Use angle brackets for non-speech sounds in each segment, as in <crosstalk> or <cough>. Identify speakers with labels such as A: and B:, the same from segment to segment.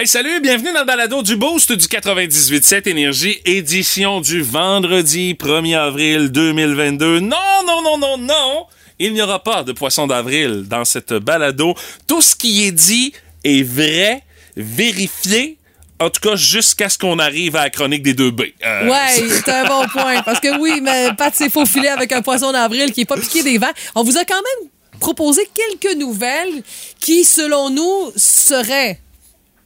A: Hey, salut, bienvenue dans le balado du Boost du 98.7 Énergie, édition du vendredi 1er avril 2022. Non, non, non, non, non! Il n'y aura pas de poisson d'avril dans cette balado. Tout ce qui est dit est vrai, vérifié, en tout cas, jusqu'à ce qu'on arrive à la chronique des deux B. Euh,
B: Ouais, c'est un bon point. Parce que oui, mais Pat s'est faufilé avec un poisson d'avril qui est pas piqué des vents. On vous a quand même proposé quelques nouvelles qui, selon nous, seraient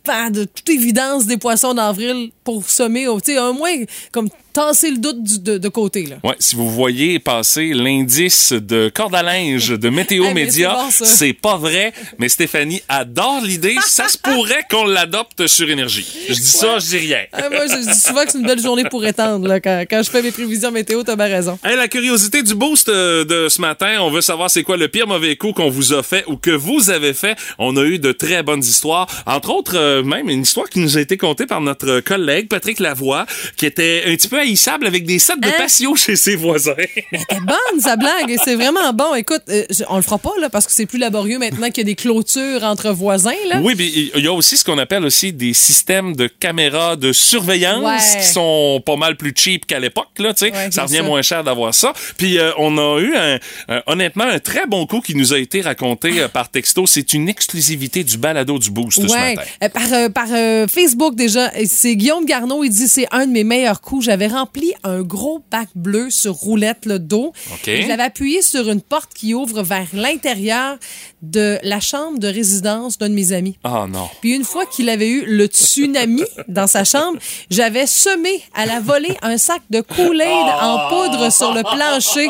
B: pas de toute évidence des poissons d'avril pour semer, au- tu sais, un moins comme tasser le doute du- de, de côté. Là.
A: Ouais, si vous voyez passer l'indice de corde à linge de Météo <laughs>
B: Hey,
A: Média,
B: c'est bon,
A: pas vrai, mais Stéphanie adore l'idée. Ça se pourrait qu'on l'adopte sur Énergie. Je dis ça, je dis rien.
B: Ah, moi, je dis souvent que c'est une belle journée pour étendre. Là, quand, quand je fais mes prévisions météo, t'as bien raison.
A: Hey, la curiosité du boost euh, de ce matin, on veut savoir c'est quoi le pire mauvais coup qu'on vous a fait ou que vous avez fait. On a eu de très bonnes histoires. Entre autres, euh, même une histoire qui nous a été contée par notre collègue Patrick Lavoie, qui était un petit peu haïssable avec des sets de
B: Hein?
A: patio chez ses voisins.
B: Elle était bonne, sa blague. C'est vraiment bon. Écoute, euh, on le fera pas là, parce que c'est plus laborieux maintenant qu'il y a des clôtures entre voisins. Là.
A: Oui, mais il y a aussi ce qu'on appelle aussi des systèmes de caméras de surveillance
B: Ouais.
A: qui sont pas mal plus cheap qu'à l'époque, là, tu sais.
B: Ouais,
A: ça revient
B: ça.
A: moins cher d'avoir ça. Puis euh, on a eu un, un- honnêtement un très bon coup qui nous a été raconté euh, par texto. C'est une exclusivité du balado du boost ce
B: Ouais,
A: matin.
B: Euh, par, par Facebook déjà, c'est Guillaume Garneau, il dit c'est un de mes meilleurs coups. J'avais rempli un gros bac bleu sur roulette le dos.
A: OK.
B: Et Je l'avais appuyé sur une porte qui ouvre vers l'intérieur de la chambre de résidence d'un de mes amis.
A: Ah non.
B: Puis une fois qu'il avait eu le tsunami dans sa chambre, j'avais semé à la volée un sac de Kool-Aid en poudre sur le plancher.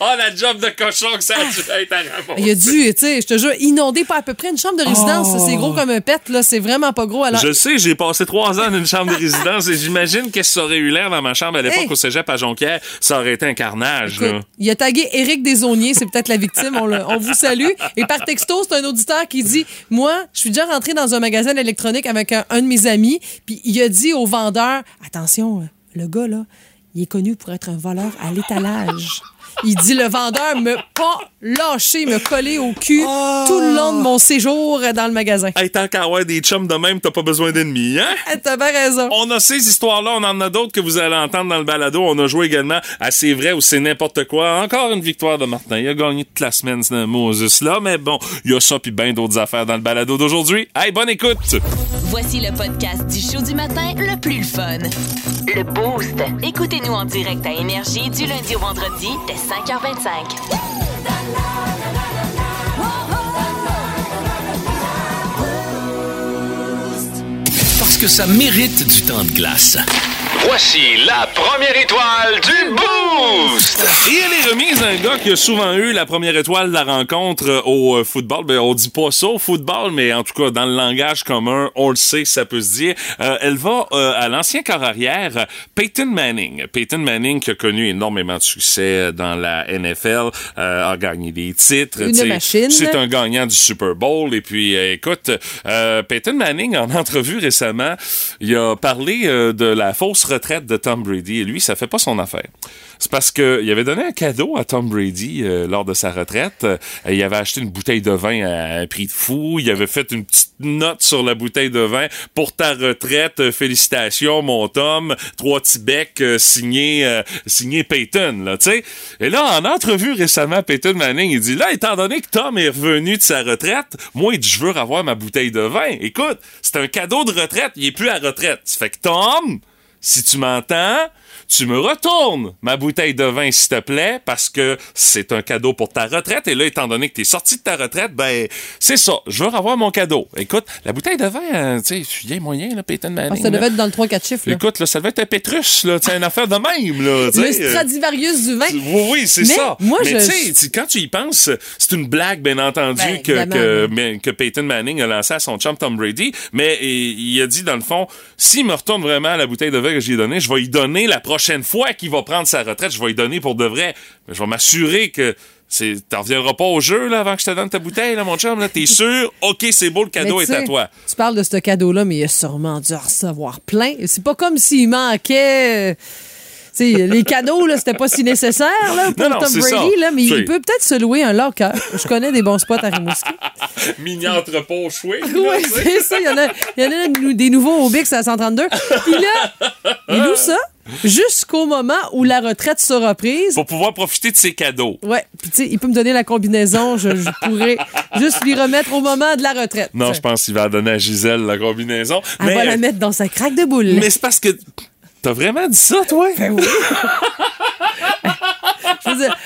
A: Oh la job de cochon que ça a dû être à.
B: Il a dû, tu sais, je te jure, inonder pas à peu près une chambre de résidence. C'est gros comme un pet, là. C'est vraiment pas gros. Alors,
A: Je sais, j'ai passé trois ans dans une chambre de résidence et j'imagine que ça aurait eu dans ma chambre à l'époque
B: Hey.
A: au cégep à Jonquière. Ça aurait été un carnage.
B: Écoute, il a tagué Éric Desauniers, c'est peut-être la victime, on, le- on vous salue. Et par texto, c'est un auditeur qui dit Moi, je suis déjà rentré dans un magasin d'électronique avec un, un de mes amis, puis il a dit au vendeur Attention, le gars, là, il est connu pour être un voleur à l'étalage. Il dit le vendeur me pas lâché, me collé au cul tout le long de mon séjour dans le magasin.
A: Hey, tant qu'à avoir des chums de même, t'as pas besoin d'ennemis, hein?
B: Ah, T'as bien raison.
A: On a ces histoires-là, on en a d'autres que vous allez entendre dans le balado. On a joué également à C'est vrai ou c'est n'importe quoi. Encore une victoire de Martin. Il a gagné toute la semaine, ce Moses là. Mais bon, il y a ça puis bien d'autres affaires dans le balado d'aujourd'hui. Hey, bonne écoute!
C: Voici le podcast du show du matin le plus fun. Le Boost. Écoutez-nous en direct à Énergie du lundi au vendredi dès 5h25.
D: Parce que ça mérite du temps de glace?
E: Voici la première étoile du Boost!
A: Et elle est remise à un gars qui a souvent eu la première étoile de la rencontre euh, au euh, football. Ben, on dit pas ça au football, mais en tout cas, dans le langage commun, on le sait, ça peut se dire. Euh, elle va euh, à l'ancien corps arrière, Peyton Manning. Peyton Manning qui a connu énormément de succès euh, dans la NFL, euh, a gagné des titres.
B: Une machine.
A: C'est un gagnant du Super Bowl. Et puis, euh, écoute, euh, Peyton Manning, en <laughs> entrevue récemment, il a parlé euh, de la fausse retraite de Tom Brady. Et lui, ça fait pas son affaire. C'est parce que il avait donné un cadeau à Tom Brady euh, lors de sa retraite. Euh, il avait acheté une bouteille de vin à un prix de fou. Il avait fait une petite note sur la bouteille de vin. Pour ta retraite, euh, félicitations, mon Tom. Trois petits becs euh, signé, euh, signé Peyton, là, tu sais. Et là, en entrevue récemment, Peyton Manning, il dit, là, étant donné que Tom est revenu de sa retraite, moi, je veux avoir ma bouteille de vin. Écoute, c'est un cadeau de retraite. Il est plus à retraite. Ça fait que Tom, si tu m'entends, tu me retournes ma bouteille de vin, s'il te plaît, parce que c'est un cadeau pour ta retraite. Et là, étant donné que t'es sorti de ta retraite, ben, c'est ça. Je veux revoir mon cadeau. Écoute, la bouteille de vin, euh, tu sais, il y a moyen, là, Peyton Manning.
B: Ah, ça
A: là.
B: devait être dans le 3-4 chiffres. là.
A: Écoute, là, ça devait être un Pétrus, là, tu sais, une affaire de même, là.
B: Le
A: euh,
B: Stradivarius du vin.
A: oui, oui, c'est ça.
B: moi,
A: mais
B: je-
A: tu sais, quand tu y penses, c'est une blague, bien entendu,
B: Ben,
A: que, que, que Peyton Manning a lancé à son chum Tom Brady. Mais il, a dit, dans le fond, s'il me retourne vraiment la bouteille de vin que j'ai donnée, je vais y donner la prochaine fois qu'il va prendre sa retraite. Je vais y donner pour de vrai. Je vais m'assurer que t'en reviendras pas au jeu, là, avant que je te donne ta bouteille, là, mon chum, là. T'es sûr? OK, c'est beau, le cadeau est à toi.
B: Tu parles de ce cadeau-là, mais il a sûrement dû en recevoir plein. C'est pas comme s'il manquait. euh, les cadeaux, là, c'était pas si nécessaire là, pour
A: Non, non,
B: Tom Brady,
A: ça.
B: là, mais il peut peut-être se louer un locker. Je connais des bons spots à Rimouski. <laughs>
A: Mini entrepôt choué.
B: Oui, c'est ça. Il y en a, y en a des- des nouveaux au Bix à 132. Puis là, il loue ça jusqu'au moment où la retraite sera prise.
A: Pour pouvoir profiter de ses cadeaux.
B: Ouais, puis tu sais, il peut me donner la combinaison, je, je pourrais juste lui remettre au moment de la retraite.
A: Non, je pense qu'il va donner à Gisèle la combinaison.
B: Elle va la mettre dans sa craque de boule.
A: mais c'est parce que. T'as vraiment dit ça, toi?
B: Ben <laughs> Je veux dire,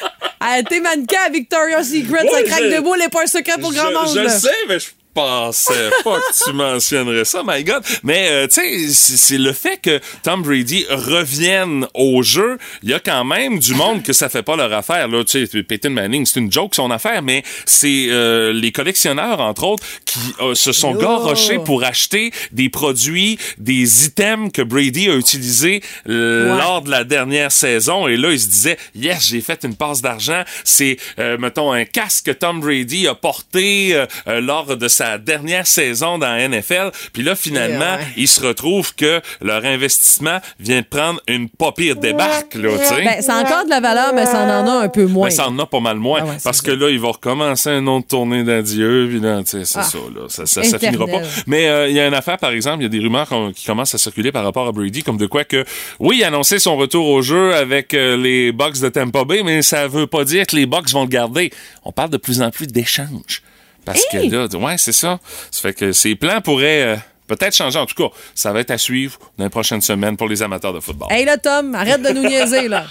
B: elle était mannequin à Victoria's Secret, sa
A: Oui,
B: craque
A: je-
B: de boule n'est pas un secret pour grand monde.
A: Je, je
B: là.
A: sais, mais je pensais pas que tu mentionnerais ça, my God. Mais, euh, tu sais, c'est le fait que Tom Brady revienne au jeu. Il y a quand même du monde que ça fait pas leur affaire. Là, tu sais, Peyton Manning, c'est une joke son affaire, mais c'est euh, les collectionneurs, entre autres, qui euh, se sont
B: Oh.
A: garochés pour acheter des produits, des items que Brady a utilisés euh,
B: Ouais.
A: lors de la dernière saison. Et là, il se disait, yes, j'ai fait une passe d'argent. C'est, euh, mettons, un casque que Tom Brady a porté lors de sa dernière saison dans la NFL. Puis là, finalement,
B: Ouais.
A: il se retrouve que leur investissement vient de prendre une pas pire débarque, là, tu sais.
B: Ben, c'est encore de la valeur, mais ça en a un peu moins.
A: Mais ça en a pas mal moins.
B: Ah ouais,
A: parce
B: ça.
A: que là, il va recommencer une autre tournée d'adieu. Puis là, tu sais, c'est
B: Ah.
A: ça, là. Ça, ça, ça finira pas. Mais euh, il y a une affaire, par exemple, il y a des rumeurs qui commencent à circuler par rapport à Brady, comme de quoi que, oui, il a annoncé son retour au jeu avec euh, les Bucks de Tampa Bay, mais ça veut pas dire que les Bucks vont le garder. On parle de plus en plus d'échanges. Parce
B: Hey!
A: que là, ouais, c'est ça. Ça fait que ses plans pourraient euh, peut-être changer. En tout cas, ça va être à suivre dans les prochaines semaines pour les amateurs de football.
B: Hey là, Tom, arrête de nous niaiser, là.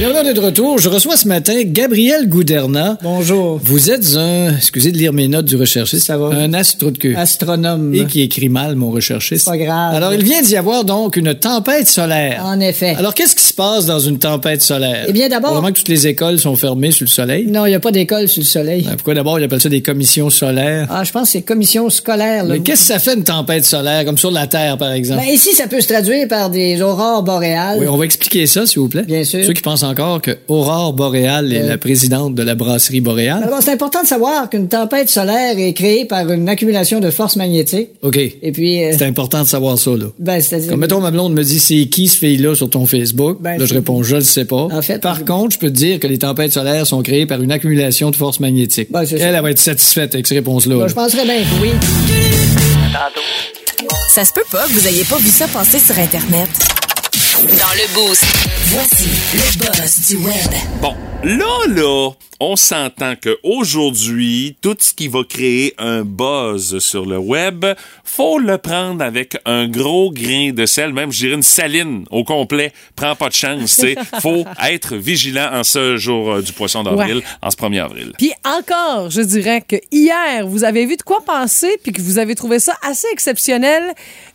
F: Bienvenue d'être de retour. Je reçois ce matin Gabriel Gouderna.
G: Bonjour.
F: Vous êtes un, excusez de lire mes notes du recherchiste,
G: Ça va?
F: un astro de queue.
G: Astronome.
F: Et qui écrit mal, mon recherchiste.
G: Pas grave.
F: Alors, il vient d'y avoir donc une tempête solaire.
G: En effet.
F: Alors, qu'est-ce qui se passe dans une tempête solaire?
G: Eh bien, d'abord-
F: Probablement que toutes les écoles sont fermées sur le soleil.
G: Non, il n'y a pas d'école sur le soleil.
F: Ben, pourquoi d'abord ils appellent ça des commissions solaires?
G: Ah, je pense que c'est commission scolaire. Là.
F: Mais qu'est-ce que ça fait une tempête solaire, comme sur la Terre, par exemple?
G: Ben, ici, ça peut se traduire par des aurores boréales.
F: oui, on va expliquer ça, s'il vous plaît.
G: Bien sûr.
F: Ceux qui pensent encore que Aurore Boréale est
G: Euh.
F: la présidente de la brasserie Boréale.
G: Alors, c'est important de savoir qu'une tempête solaire est créée par une accumulation de force magnétique.
F: OK.
G: Et puis, euh,
F: C'est important de savoir ça, là.
G: ben, c'est-à-dire...
F: Comme mettons, ma blonde me dit c'est qui ce fille-là sur ton Facebook?
G: Ben,
F: là, je réponds je le sais pas.
G: En fait,
F: Par
G: je-
F: contre, je peux te dire que les tempêtes solaires sont créées par une accumulation de force magnétique.
G: Ben, c'est
F: elle,
G: ça.
F: elle va être satisfaite avec ces réponses-là.
G: Ben,
F: là.
G: je penserais bien que oui.
H: Ça se peut pas que vous ayez pas vu ça passer sur Internet.
C: Dans le boost.
H: Voici le buzz du web.
A: Bon, là, là, on s'entend que aujourd'hui, tout ce qui va créer un buzz sur le web, faut le prendre avec un gros grain de sel, même je dirais une saline au complet. Prends pas de chance, tu sais. <laughs> Faut être vigilant en ce jour euh, du poisson d'avril,
B: Ouais.
A: en ce 1er avril.
B: Puis encore, je dirais que hier, vous avez vu de quoi penser puis que vous avez trouvé ça assez exceptionnel.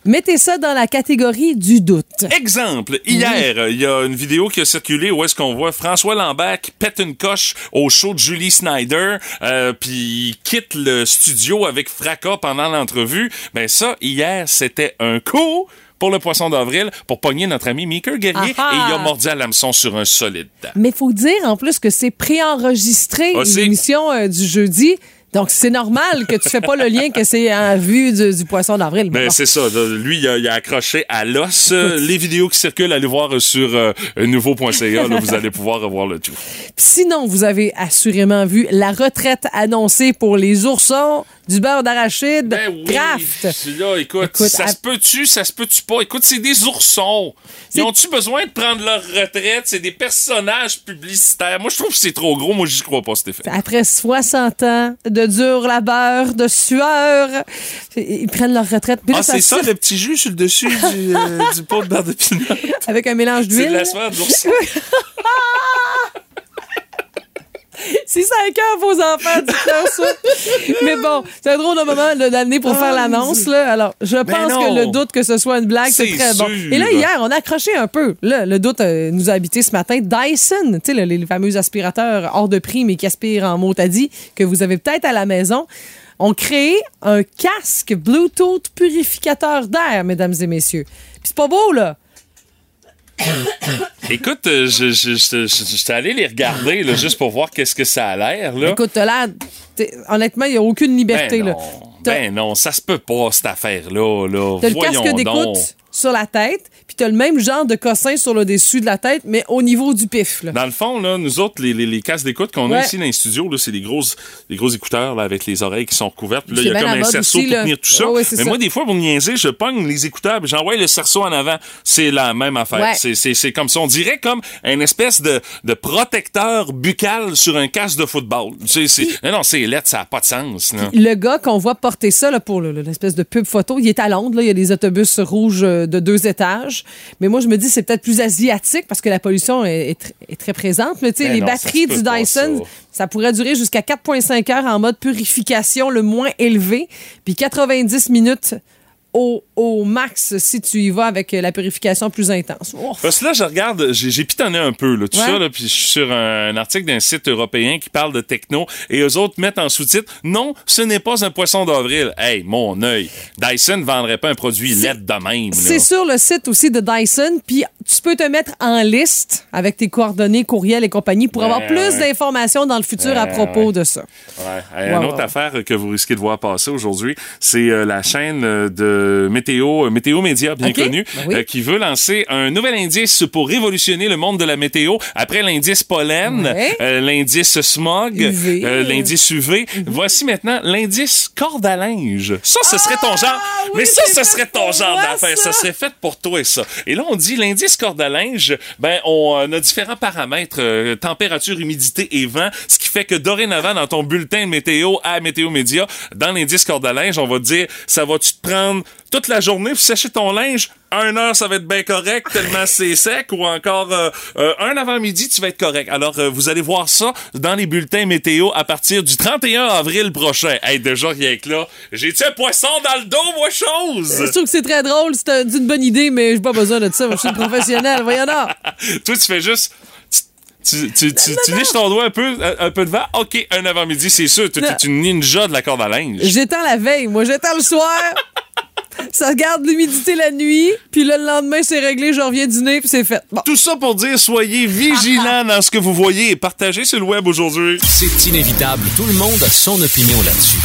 B: Mettez ça dans la catégorie du doute.
A: Exemple, hier, il y a une vidéo qui a circulé où est-ce qu'on voit François Lambert qui pète une coche au show de Julie Snyder, euh, puis il quitte le studio avec fracas pendant l'entrevue. Ben ça, hier, c'était un coup pour le poisson d'avril pour pogner notre ami Meeker Guerrier
B: Ah ah!
A: et il a mordu à l'hameçon sur un solide.
B: Mais faut dire en plus que c'est préenregistré
A: Ah,
B: l'émission euh, du jeudi. Donc c'est normal que tu fais pas le lien que c'est en vue du, du poisson d'avril. Mais bon.
A: c'est ça. Lui, il a, il a accroché à l'os. Euh, Les vidéos qui circulent, allez voir sur euh, nouveau.ca. Là, vous allez pouvoir revoir le tout.
B: Sinon, vous avez assurément vu la retraite annoncée pour les oursons du beurre d'arachide
A: Ben oui.
B: Kraft.
A: Là, écoute,
B: Écoute,
A: ça
B: à-
A: se peut-tu, ça se peut-tu pas? Écoute, c'est des oursons. Ils ont-tu besoin de prendre leur retraite? C'est des personnages publicitaires. Moi, je trouve que c'est trop gros. Moi, j'y crois pas, effet.
B: Après 60 ans de dur labeur, de sueur, ils prennent leur retraite. Puis là,
A: Ah, c'est ça, le petit jus sur le dessus du, euh, du pot de beurre de <laughs> pinot.
B: Avec un mélange
A: C'est de
B: d'huile.
A: la sueur d'ourson. <laughs>
B: Si ça écoeure vos enfants, dites-leur ça. <laughs> Mais bon, c'est un drôle de moment d'année pour faire l'annonce. Là. Alors, je pense
A: non.
B: que le doute que ce soit une blague, c'est
A: C'est
B: très bon. Et là, hier, on a accroché un peu. Là, le doute euh, nous a habité ce matin. Dyson, tu sais, le- les, fameux aspirateurs hors de prix, mais qui aspirent en mot à dit, que vous avez peut-être à la maison, ont créé un casque Bluetooth purificateur d'air, mesdames et messieurs. Puis c'est pas beau, là.
A: Écoute, euh, je, je, je, je- j'étais allé les regarder là, juste pour voir qu'est-ce que ça a l'air. Là.
B: Écoute, là, honnêtement, il n'y a aucune liberté.
A: Ben
B: là.
A: non.
B: T'as-
A: Ben non, ça se peut pas, cette affaire-là. Là.
B: T'as le
A: Voyons
B: casque d'écoute sur la tête, puis t'as le même genre de cossin sur le dessus de la tête, mais au niveau du pif. Là.
A: Dans le fond, là, nous autres, les, les, les casques d'écoute qu'on a ici dans les studios, là, c'est des grosses, des gros écouteurs là, avec les oreilles qui sont couvertes. Là, il y a comme un cerceau
B: aussi,
A: pour tenir tout ça.
B: Ouais,
A: Mais
B: ça.
A: moi, des fois, pour niaiser, je pogne les écouteurs, j'envoie le cerceau en avant. C'est la même affaire.
B: Ouais.
A: C'est, c'est, c'est comme ça. On dirait comme une espèce de, de protecteur buccal sur un casque de football. C'est, c'est, non, non, c'est lettre, ça n'a pas de sens.
B: Le gars qu'on voit porter ça là, pour le- le- l'espèce de pub photo, il est à Londres. Là, il y a des autobus rouges euh, de deux étages. Mais moi, je me dis c'est peut-être plus asiatique parce que la pollution est, est tr- est très présente. Mais tu sais,
A: Ben
B: les
A: non,
B: batteries du Dyson,
A: ça.
B: ça. pourrait durer jusqu'à 4,5 heures en mode purification le moins élevé, puis 90 minutes au, au max si tu y vas avec la purification plus intense. Oh.
A: Parce que là, je regarde, j'ai pitonné un peu, là, tout
B: Ouais.
A: ça, là, puis je suis sur un, un article d'un site européen qui parle de techno, et eux autres mettent en sous-titre « Non, ce n'est pas un poisson d'avril. » Hey, mon œil, Dyson ne vendrait pas un produit LED de même.
B: C'est sur le site aussi de Dyson, puis tu peux te mettre en liste avec tes coordonnées, courriel et compagnie pour avoir plus
A: ouais.
B: d'informations dans le futur à propos de ça.
A: Ouais. Hey,
B: Ouais,
A: une autre affaire que vous risquez de voir passer aujourd'hui, c'est euh, la chaîne euh, de Météo, euh, Météo Média, bien
B: OK.
A: connue,
B: Ben oui.
A: euh, qui veut lancer un nouvel indice pour révolutionner le monde de la météo. Après l'indice pollen,
B: Ouais.
A: euh, l'indice smog, euh, l'indice UV. Voici maintenant l'indice corde à linge. Ça, ce serait ton genre.
B: Ah oui,
A: Mais ça, ce serait ton genre d'affaire. Ça.
B: ça.
A: serait fait pour toi et ça. Et là, on dit l'indice corde à linge, ben, on euh, a différents paramètres, euh, température, humidité et vent, ce qui fait que dorénavant, dans ton bulletin de météo à Météo Média, dans l'indice corde à linge, on va te dire, ça va-tu te prendre toute la journée pour sécher ton linge? Un heure, ça va être bien correct, tellement c'est sec, ou encore euh, euh, un avant-midi, tu vas être correct. Alors, euh, vous allez voir ça dans les bulletins météo à partir du 31 avril prochain. Hey, déjà, rien que là, j'ai-tu un poisson dans le dos, moi, chose?
B: Je trouve que c'est très drôle, c'est un- c'est une bonne idée, mais j'ai pas besoin de ça. Moi, je suis une professionnelle, voyons donc. <laughs>
A: Toi, tu fais juste. Tu, tu, tu, tu liches ton doigt un peu, un, un peu devant. OK, un avant-midi, c'est sûr. Tu es une ninja de la corde à linge.
B: J'étends la veille, moi j'étends le soir. <laughs> Ça garde l'humidité la nuit, puis le lendemain c'est réglé, je reviens dîner, puis c'est fait. Bon.
A: Tout ça pour dire, soyez vigilants <laughs> dans ce que vous voyez et partagez sur le web aujourd'hui.
D: C'est inévitable, tout le monde a son opinion là-dessus.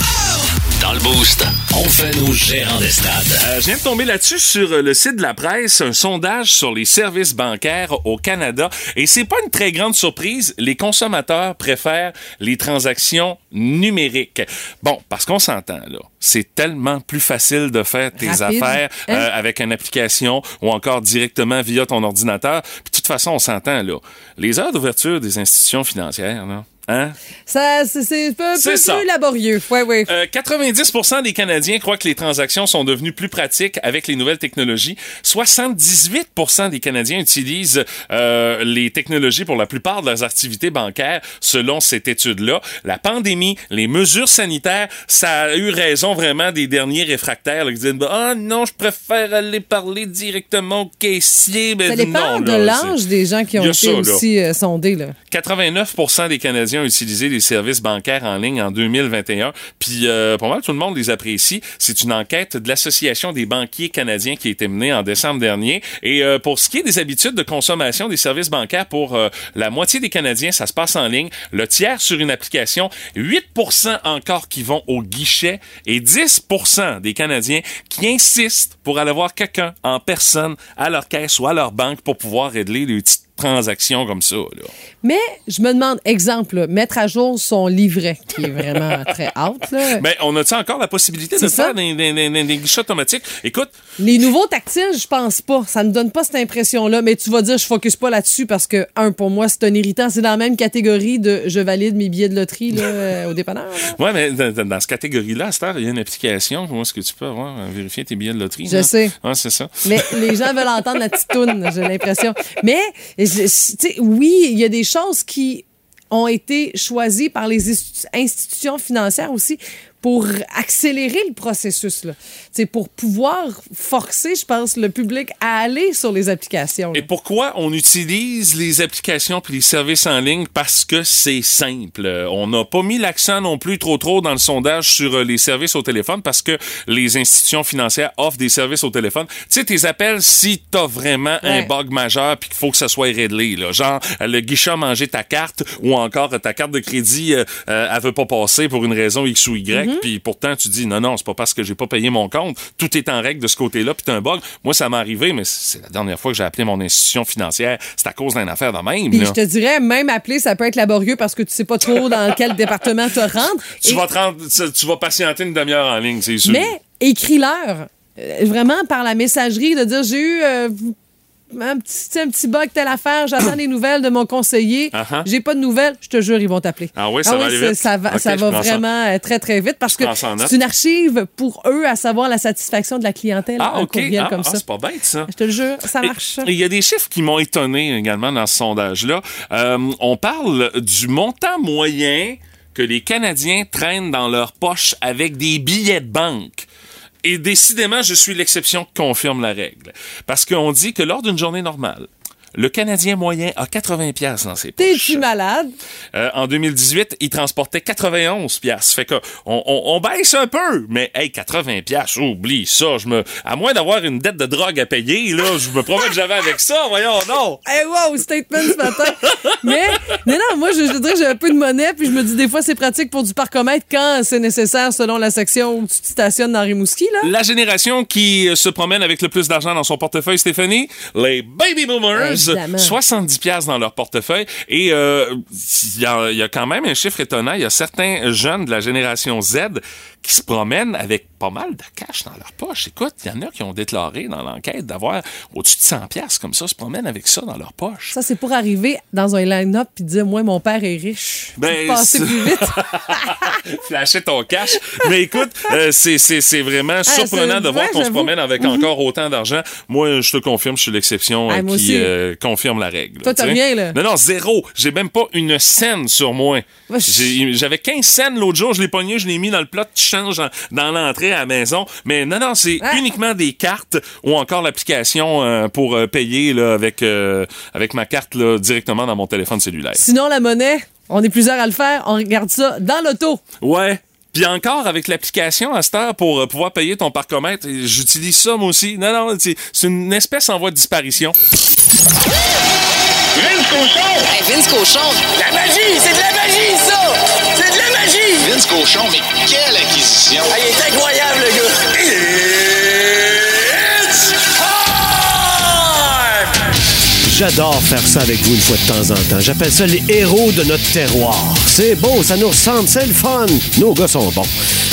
D: Dans le Boost, on fait nos gérants des stades.
A: Euh, je viens de tomber là-dessus sur euh, le site de la presse, un sondage sur les services bancaires au Canada. Et c'est pas une très grande surprise, les consommateurs préfèrent les transactions numériques. Bon, parce qu'on s'entend là, c'est tellement plus facile de faire tes
B: Rapide.
A: affaires
B: Hein?
A: euh, avec une application ou encore directement via ton ordinateur. Puis de toute façon, on s'entend là. Les heures d'ouverture des institutions financières, là, hein?
B: Ça, c'est- un peu plus
A: ça.
B: laborieux. Ouais, ouais.
A: Euh, 90% des Canadiens croient que les transactions sont devenues plus pratiques avec les nouvelles technologies. 78% des Canadiens utilisent euh, les technologies pour la plupart de leurs activités bancaires, selon cette étude-là. La pandémie, les mesures sanitaires, ça a eu raison vraiment des derniers réfractaires là, qui disent ah non, je préfère aller parler directement au caissier. Mais
B: Ça dépend
A: non,
B: de l'âge des gens qui ont été
A: ça,
B: aussi euh, sondés. Là.
A: 89 des Canadiens ont utilisé les services bancaires en ligne en 2021. Puis, euh, pour moi, tout le monde les apprécie. C'est une enquête de l'Association des banquiers canadiens qui a été menée en décembre dernier. Et euh, pour ce qui est des habitudes de consommation des services bancaires pour euh, la moitié des Canadiens, ça se passe en ligne. Le tiers sur une application. 8% encore qui vont au guichet et 10% des Canadiens qui insistent pour aller voir quelqu'un en personne à leur caisse ou à leur banque pour pouvoir régler les petites transactions comme ça. Là.
B: Mais je me demande, exemple, là, mettre à jour son livret, qui est vraiment <laughs> très out. Là.
A: Ben, on a-tu encore la possibilité de
B: ça.
A: faire dans- dans- dans des guichets automatiques? Écoute,
B: Les nouveaux tactiles, je pense pas. Ça me donne pas cette impression-là. Mais tu vas dire, je focus pas là-dessus parce que, un, pour moi, c'est un irritant. C'est dans la même catégorie de je valide mes billets de loterie là, <laughs> au dépanneur.
A: ouais, mais dans, cette catégorie-là, il y a une application. Où est-ce que tu peux avoir, euh, vérifier tes billets de loterie?
B: Je sais.
A: C'est ça.
B: Mais les gens veulent entendre la petite toune, j'ai l'impression. Mais, oui, il y a des choses qui ont été choisies par les institu- institutions financières aussi pour accélérer le processus. Là. C'est pour pouvoir forcer, je pense, le public à aller sur les applications. là.
A: Et pourquoi on utilise les applications puis les services en ligne? Parce que c'est simple. On n'a pas mis l'accent non plus trop trop dans le sondage sur euh, les services au téléphone parce que les institutions financières offrent des services au téléphone. Tu sais, tes appels si t'as vraiment un bug majeur puis qu'il faut que ça soit réglé. Là. Genre, le guichet a mangé ta carte ou encore ta carte de crédit, euh, euh, elle veut pas passer pour une raison X ou Y.
B: Mhm.
A: puis pourtant tu dis non, non, c'est pas parce que j'ai pas payé mon compte, tout est en règle de ce côté-là, puis t'as un bug. Moi, ça m'est arrivé, mais c'est la dernière fois que j'ai appelé mon institution financière, c'est à cause d'une affaire de même.
B: Puis je te dirais, même appeler, ça peut être laborieux parce que tu sais pas trop <laughs> dans quel département te rendre.
A: Tu
B: Et-
A: vas, te rendre- tu- tu vas patienter une demi-heure en ligne, c'est sûr.
B: Mais écris-leur. euh, Vraiment par la messagerie de dire j'ai eu euh, un petit, un petit bug telle affaire, j'attends des nouvelles de mon conseiller.
A: Uh-huh.
B: J'ai pas de nouvelles, je te jure, ils vont t'appeler.
A: Ah oui, ça va aller vite?
B: Ça va, ça va
A: ça.
B: vraiment euh, très, très vite parce que c'est une archive pour eux à savoir la satisfaction de la clientèle.
A: Ah, OK. Ah,
B: comme
A: ah,
B: ça.
A: c'est pas bête, ça.
B: Je te le jure, ça marche.
A: Il y a des chiffres qui m'ont étonné également dans ce sondage-là. Euh, on parle du montant moyen que les Canadiens traînent dans leur poche avec des billets de banque. Et décidément, je suis l'exception qui confirme la règle. Parce qu'on dit que lors d'une journée normale, le Canadien moyen a 80 pièces dans ses poches.
B: T'es-tu malade?
A: Euh, en 2018, il transportait 91 pièces. Fait que on, on, on baisse un peu, mais hey, 80 pièces, oublie ça. Je me, à moins d'avoir une dette de drogue à payer, là, je me promets que j'avais avec ça. Voyons, non. <laughs>
B: Hey, wow, statement ce matin. Mais, non, non, moi, je, je dirais que j'ai un peu de monnaie, puis je me dis des fois, c'est pratique pour du parcomètre quand c'est nécessaire selon la section où tu te stationnes dans Rimouski, là.
A: La génération qui euh, se promène avec le plus d'argent dans son portefeuille, Stéphanie, les baby boomers,
B: Évidemment.
A: 70 pièces dans leur portefeuille. Et euh, il y, a, il y a quand même un chiffre étonnant. Il y a certains jeunes de la génération Z qui se promènent avec pas mal de cash dans leur poche. Écoute, il y en a qui ont déclaré dans l'enquête d'avoir au-dessus de 100 pièces comme ça, se promènent avec ça dans leur poche.
B: Ça, c'est pour arriver dans un line-up puis dire, moi, mon père est riche.
A: Ben,
B: Passer plus vite. <laughs>
A: Flasher ton cash. Mais écoute, euh, c'est- vraiment surprenant
B: c'est
A: de voir qu'on se promène avec encore autant d'argent. Moi, je te confirme, je suis l'exception euh,
B: Ah, moi
A: qui. Euh, confirme la règle.
B: Toi, t'as rien, là.
A: Non, non, zéro. J'ai même pas une scène sur moi. J'avais 15 scènes l'autre jour, je l'ai pogné, je l'ai mis dans le plat de change en- dans l'entrée à la maison. Mais non, non, c'est
B: Ah.
A: uniquement des cartes ou encore l'application euh, pour euh, payer là, avec, euh, avec ma carte là, directement dans mon téléphone cellulaire.
B: Sinon, la monnaie, on est plusieurs à le faire, on regarde ça dans l'auto.
A: Ouais. Puis encore avec l'application à cette heure pour pouvoir payer ton parcomètre, j'utilise ça moi aussi. Non, non, c'est c'est une espèce en voie de disparition.
E: Vince Cochon!
H: Hey, Vince Cochon,
E: La magie! C'est de la magie, ça! C'est de la magie! Vince Cochon, mais quelle acquisition! Ah, il est incroyable, le gars! It's time!
I: J'adore faire ça avec vous une fois de temps en temps. J'appelle ça les héros de notre terroir. C'est beau, ça nous ressemble, c'est le fun. Nos gars sont bons.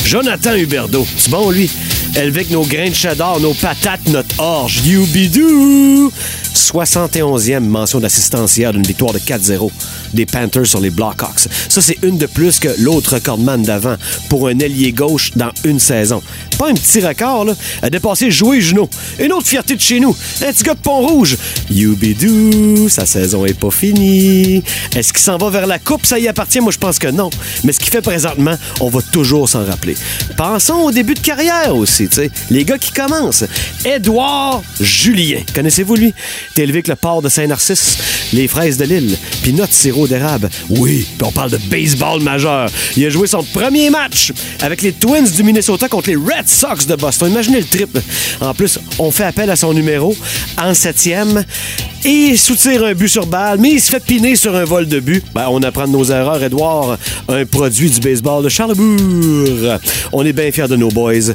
I: Jonathan Huberdeau, c'est bon lui? Élevé avec nos grains de cheddar, nos patates, notre orge. Youbidou! 71e mention d'assistance hier d'une victoire de 4-0 des Panthers sur les Blackhawks. Ça, c'est une de plus que l'autre recordman d'avant pour un ailier gauche dans une saison. Pas un petit record, là. A dépassé Joué Junot. Une autre fierté de chez nous. Un petit gars de Pont-Rouge. Youbidou, sa saison est pas finie. Est-ce qu'il s'en va vers la coupe? Ça y appartient? Moi, je pense que non. Mais ce qu'il fait présentement, on va toujours s'en rappeler. Pensons au début de carrière aussi, Les gars qui commencent. Édouard Julien. Connaissez-vous lui? T'es élevé le port de Saint-Narcisse, les fraises de Lille, puis notre sirop d'érable. Oui, on parle de baseball majeur. Il a joué son premier match avec les Twins du Minnesota contre les Red Sox de Boston. Imaginez le trip. En plus, on fait appel à son numéro en septième et il soutire un but sur balle, mais il se fait piner sur un vol de but. Ben, on apprend de nos erreurs, Edouard, un produit du baseball de Charlebourg. On est bien fiers de nos boys.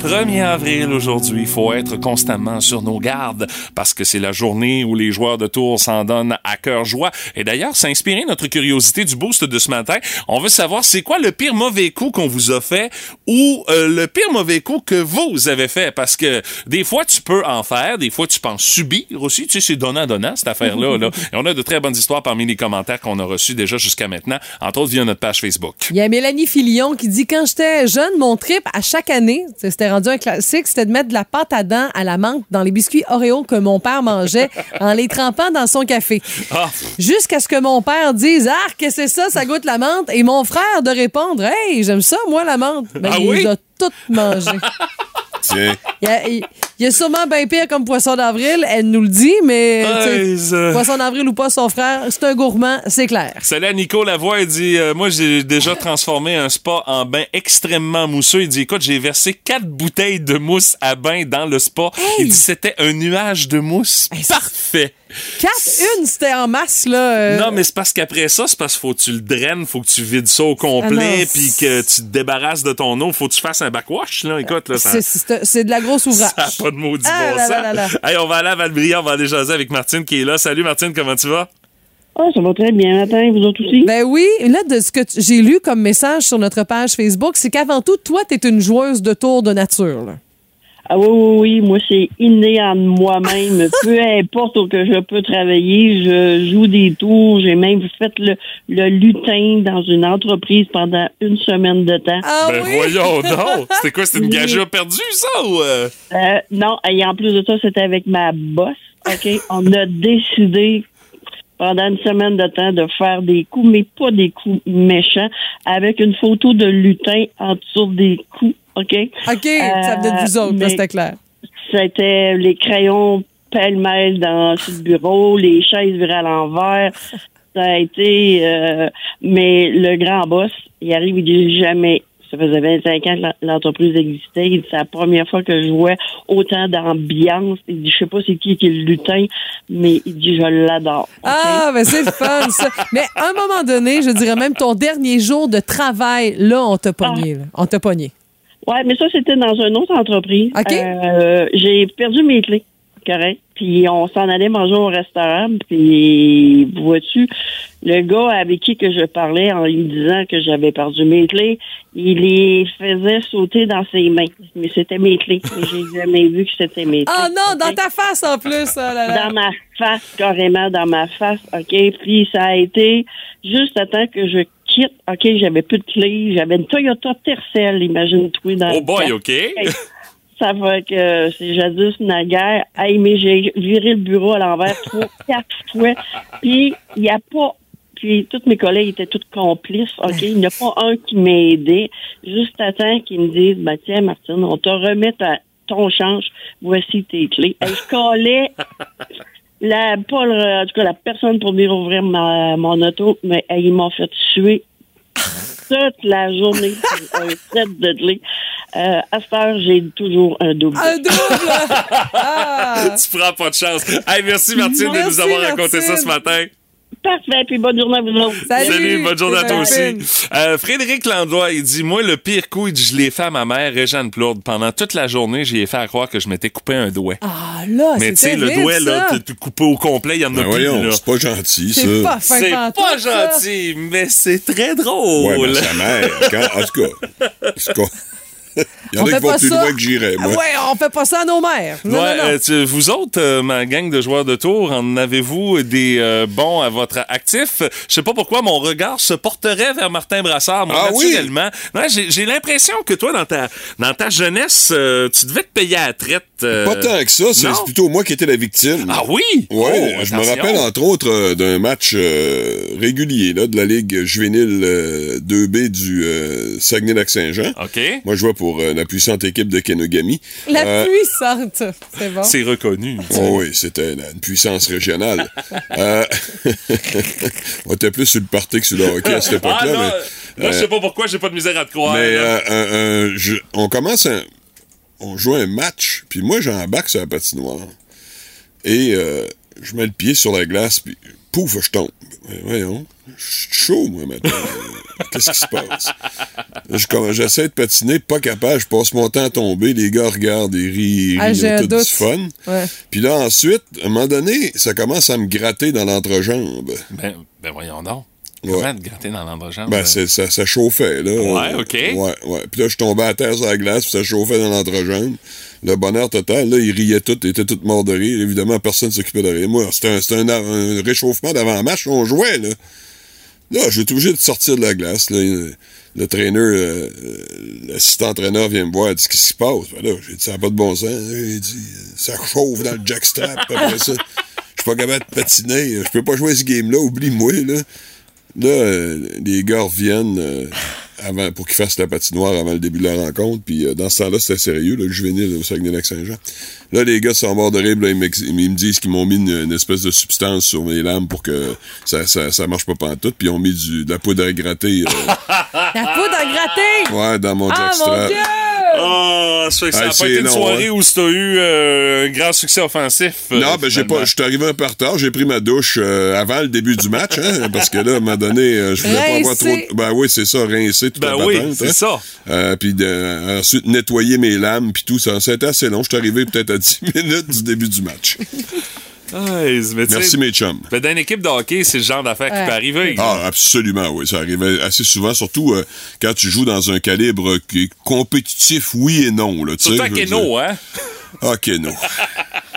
A: 1er avril aujourd'hui, il faut être constamment sur nos gardes parce que c'est la journée où les joueurs de tour s'en donnent à cœur joie. Et d'ailleurs, inspiré notre curiosité du boost de ce matin. On veut savoir c'est quoi le pire mauvais coup qu'on vous a fait ou euh, le pire mauvais coup que vous avez fait? Parce que des fois tu peux en faire, des fois tu penses subir aussi, tu sais c'est donnant donnant cette affaire-là là. <laughs> Et on a de très bonnes histoires parmi les commentaires qu'on a reçus déjà jusqu'à maintenant, entre autres via notre page Facebook.
B: Il y a Mélanie Filion qui dit Quand j'étais jeune, mon trip à chaque année, c'était rendu un classique, c'était de mettre de la pâte à dents à la menthe dans les biscuits Oreo que mon père mangeait <laughs> en les trempant dans son café.
A: Ah,
B: Jusqu'à ce que mon père dise Ah, qu'est-ce que c'est ça, ça goûte la menthe. Et mon frère de répondre Hey, j'aime ça, moi, la menthe. Ben,
A: Ah
B: il
A: oui?
B: les a toutes mangées. <laughs>
A: tiens.
B: Il a, il Il y a sûrement bien pire comme poisson d'avril, elle nous le dit, mais poisson d'avril ou pas, son frère, c'est un gourmand, c'est clair.
A: Salut à Nico Lavoie, il dit euh, Moi, j'ai déjà transformé un spa en bain extrêmement mousseux. Il dit Écoute, j'ai versé quatre bouteilles de mousse à bain dans le spa. Il dit C'était un nuage de mousse. Parfait.
B: Quatre, une, c'était en masse, là. euh,
A: Non, mais c'est parce qu'après ça, c'est parce qu'il faut que tu le draines, faut que tu vides ça au complet,
B: Ah non,
A: puis que tu te débarrasses de ton eau. Faut que tu fasses un backwash, là. Écoute, là, ça.
B: c'est- de la grosse <laughs> ouvrage.
A: Ça pas de maudit
B: Ah
A: bon
B: là
A: sens.
B: là là là.
A: Hey, on va aller à Valbriand, on va aller jaser avec Martine qui est là. Salut Martine, comment tu vas?
J: Ah, ça va très bien. Matin, vous autres aussi?
B: Ben oui, là, de ce que tu- j'ai lu comme message sur notre page Facebook, c'est qu'avant tout, toi, t'es une joueuse de tour de nature. là.
J: Ah oui, oui, oui. Moi, c'est inné en moi-même. <laughs> Peu importe où que je peux travailler, je joue des tours. J'ai même fait le, le lutin dans une entreprise pendant une semaine de temps.
B: Ah
A: ben voyons donc! <laughs> C'était quoi? C'était une gageure perdue, ça? Ou euh?
J: Euh, non, et en plus de ça, c'était avec ma boss. OK? On a décidé pendant une semaine de temps de faire des coups, mais pas des coups méchants, avec une photo de lutin en dessous des coups. OK?
B: OK, ça venait de vous autres, là,
J: mais
B: c'était clair.
J: C'était les crayons pêle-mêle dans le bureau, les chaises virées à l'envers. Ça a été... euh, mais le grand boss, il arrive, il dit jamais... Ça faisait 25 ans que l'en- l'entreprise existait. Il dit, c'est la première fois que je vois autant d'ambiance. Il dit, je sais pas c'est qui qui est le lutin, mais il dit, je l'adore.
B: Ah, ben c'est fun, ça. Mais à un moment donné, je dirais même ton dernier jour de travail, là, on t'a pogné. là. On t'a pogné.
J: Ouais, mais ça, c'était dans une autre entreprise.
B: OK.
J: Euh, j'ai perdu mes clés, correct. Puis on s'en allait manger au restaurant. Puis, vois-tu, le gars avec qui que je parlais en lui disant que j'avais perdu mes clés, il les faisait sauter dans ses mains. Mais c'était mes clés. J'ai jamais vu que c'était mes clés.
B: Ah non, dans ta face en plus. oh là là.
J: Dans ma face, carrément dans ma face, OK? Puis ça a été juste à temps que je quitte. OK, j'avais plus de clés. J'avais une Toyota Tercel, imagine-toi. dans
A: Oh boy. OK.
J: Ça fait que c'est jadis naguère. Hey, mais j'ai viré le bureau à l'envers trois, <laughs> quatre fois. Puis, il n'y a pas... Puis, tous mes collègues étaient tous complices, OK? Il n'y a pas un qui m'aidait. Juste à temps qu'ils me disent, ben, tiens, Martine, on te remet ta- ton change. Voici tes clés. Hey, je collais la, pas le- en tout cas, la personne pour venir ouvrir ma, mon auto, mais hey, ils m'ont fait tuer toute la journée un <laughs> set de clés. Euh, à cette heure, j'ai toujours un double.
B: Un double! <laughs> Ah!
A: tu prends pas de chance. Hey, merci Martine de nous avoir raconté ça ce matin.
J: Parfait, puis bonne journée à vous autres.
A: Salut, bonne journée à toi
J: Salut.
A: aussi. Euh, Frédéric Landois, il dit Moi, le pire coup, il dit, je l'ai fait à ma mère, Réjeanne Plourde. Pendant toute la journée, j'y ai fait à croire que je m'étais coupé un doigt.
B: Ah là,
A: Mais
B: c'est
A: tu sais, le doigt, là,
B: ça.
A: t'es- t'es coupé au complet, il y en a
K: Ben
A: plus.
K: voyons,
A: là.
K: c'est pas gentil, ça.
B: C'est pas fin
A: C'est pas gentil, mais c'est très drôle.
K: Ouais, mais sa mère, quand- en tout cas? <laughs> Il y en
B: On
K: a
B: fait
K: qui vont
B: pas
K: plus
B: ça.
K: loin que j'irais, moi.
B: Ouais, on fait pas ça à nos mères. Non,
A: Ouais,
B: non, non.
A: euh, vous autres, euh, ma gang de joueurs de tour, en avez-vous des euh, bons à votre actif? Je sais pas pourquoi mon regard se porterait vers Martin Brassard, moi,
K: Ah oui?
A: naturellement. J'ai, l'impression que toi, dans ta, dans ta jeunesse, euh, tu devais te payer à la traite. euh,
K: Pas tant que ça, c'est plutôt moi qui étais la victime.
A: Ah oui?
K: Ouais,
A: Oh,
K: je me rappelle entre autres euh, d'un match euh, régulier là, de la Ligue juvénile euh, 2B du euh, Saguenay-Lac-Saint-Jean.
A: OK.
K: Moi, je jouais pour euh, la puissante équipe de Kenogami.
B: La
K: Euh,
B: puissante. C'est bon.
A: C'est reconnu.
K: Oh oui, c'était une une puissance régionale. euh, <laughs> on était plus sur le party que sur le hockey à cette époque-là.
A: Ah, non,
K: mais,
A: là, je
K: euh,
A: sais pas pourquoi, j'ai pas de misère à te croire.
K: Mais euh, je- on commence un, on joue un match, puis moi j'embarque sur la patinoire et euh, je mets le pied sur la glace, puis pouf, je tombe. Euh, Voyons, je suis chaud moi maintenant. <laughs> Qu'est-ce qui se passe? Je J'essaie de patiner, pas capable, je passe mon temps à tomber, les gars regardent, ils rient, ils
B: Ah,
K: rient,
B: j'ai
K: ils ont
B: un
K: tout du fun.
B: Ouais.
K: Puis là ensuite, à un moment donné, ça commence à me gratter dans l'entrejambe.
A: Ben, ben voyons donc.
K: Ouais.
A: Comment te gratter dans l'entrejambe?
K: Ben, ça, ça chauffait, là.
A: Ouais, OK.
K: Ouais, ouais. Puis là, je tombais à terre sur la glace, puis ça chauffait dans l'entrejambe. Le bonheur total, là, ils riaient tous, ils étaient tous morts de rire. Évidemment, personne ne s'occupait de rien. Moi, c'était un, c'était un, un réchauffement d'avant-match, on jouait, là. Là, j'étais obligé de sortir de la glace, là. Le traîneur, euh, euh, l'assistant entraîneur vient me voir, dit Qu'est-ce qui se passe? Ben là, j'ai dit Ça n'a pas de bon sens. Il dit Ça chauffe dans le jackstrap, <laughs> après ça. Je suis pas capable de patiner. Je peux pas jouer ce game-là, oublie-moi, là. Là, euh, les gars reviennent euh, avant, pour qu'ils fassent la patinoire avant le début de la rencontre. Puis euh, dans ce temps-là, c'était sérieux, là, le juvénile au Saguenay-Lac-Saint-Jean. Là, les gars sont morts de rire, là, ils, me disent qu'ils m'ont mis une, une espèce de substance sur mes lames pour que ça, ça, ça marche pas pantoute. Puis ils ont mis du, de la poudre à gratter euh, <laughs>
B: La poudre à gratter!
K: ouais, dans mon
B: Ah, mon. Dieu!
A: Ah, ça fait que ça n'a pas été une soirée
K: hein.
A: où tu as eu euh, un grand succès offensif. euh,
K: Non, ben j'ai pas. Je suis arrivé un peu en retard. J'ai pris ma douche euh, avant le début du match, hein, <laughs> parce que là, à un moment donné, je voulais pas avoir trop. De- Ben oui, c'est ça, rincer toute
A: Ben
K: la
A: oui,
K: patente,
A: c'est
K: hein.
A: ça.
K: Euh, puis de- ensuite nettoyer mes lames puis tout ça. Ça a été assez long. Je suis arrivé peut-être à 10 <laughs> minutes du début du match. <laughs>
A: Mais sais,
K: Merci mes chums.
A: ben, dans une équipe de hockey, c'est le genre d'affaire qui peut arriver.
K: Ah, absolument, oui. Ça arrivait assez souvent, surtout euh, quand tu joues dans un calibre qui est compétitif, oui et non. Là, tu sais,
A: Surtout à Keno, hein?
K: Ah, Keno. <laughs>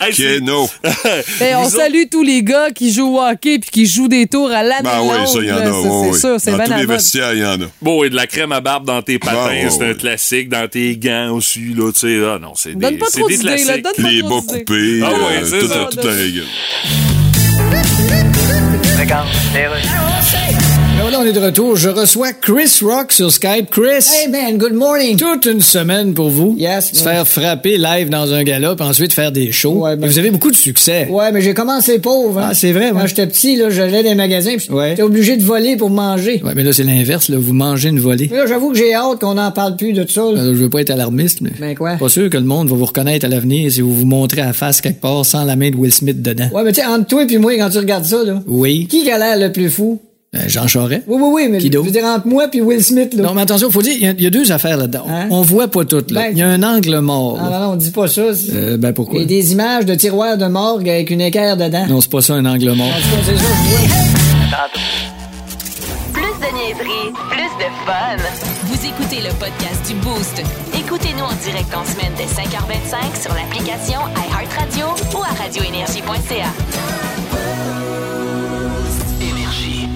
A: Hey, c'est-
K: Keno. <laughs>
B: Ben, on salue tous les gars qui jouent au hockey puis qui jouent des tours à l'année
K: Ben oui, ça, il y en a.
B: là,
K: oui,
B: C'est
K: oui.
B: sûr, c'est
K: Dans tous
B: à
K: les
B: la mode.
K: vestiaires, il y en a.
A: Bon, et de la crème à barbe dans tes patins,
K: Ben,
A: c'est un classique. Dans tes gants aussi, là, tu sais. Ah non, c'est des,
B: Donne pas trop
A: des
B: d'idées, là.
A: classiques.
B: Donne pas
K: Les
B: trop
K: bas coupés,
A: Ah ouais,
K: euh,
A: c'est
K: toute,
A: ça.
K: toute la règle.
F: Ben voilà, on est de retour. Je reçois Chris Rock sur Skype. Chris!
G: Hey man, good morning.
F: Toute une semaine pour vous.
G: Yes,
F: Se faire frapper live dans un gala, puis ensuite faire des shows.
G: Ouais, ben-
F: Et vous avez beaucoup de succès.
G: Ouais, mais j'ai commencé pauvre. hein.
F: Ah, c'est vrai,
G: Quand
F: ouais.
G: j'étais petit, là, j'allais dans les magasins, puis
F: Ouais.
G: j'étais obligé de voler pour manger.
F: Ouais, mais là, c'est l'inverse, là. Vous mangez une volée.
G: Mais Là, j'avoue que j'ai hâte qu'on n'en parle plus de ça. là.
F: Euh, Je veux pas être alarmiste, mais.
G: Ben quoi?
F: Pas sûr que le monde va vous reconnaître à l'avenir si vous vous montrez à la face quelque part sans la main de Will Smith dedans.
G: Ouais, mais tu sais, entre toi et moi, quand tu regardes ça, là,
F: Oui.
G: qui a l'air le plus fou?
F: Euh, Jean Charest?
G: Oui, oui, oui, mais
F: Qui
G: je veux dire, entre moi puis Will Smith, là.
F: Non, mais attention, faut dire, il y a- il y, a deux affaires là-dedans.
G: Hein?
F: On voit pas tout, là.
G: Ben-
F: Il y a un angle mort.
G: Non,
F: là.
G: non, non, on dit pas ça.
F: Euh, ben
G: Il
F: pourquoi?
G: y a des images de tiroirs de morgue avec une équerre dedans.
F: Non, c'est pas ça un angle mort.
G: En tout cas, c'est ça.
C: Plus de niaiserie, plus de fun. Vous écoutez le podcast du Boost. Écoutez-nous en direct en semaine dès 5h25 sur l'application iHeartRadio ou à radioénergie.ca.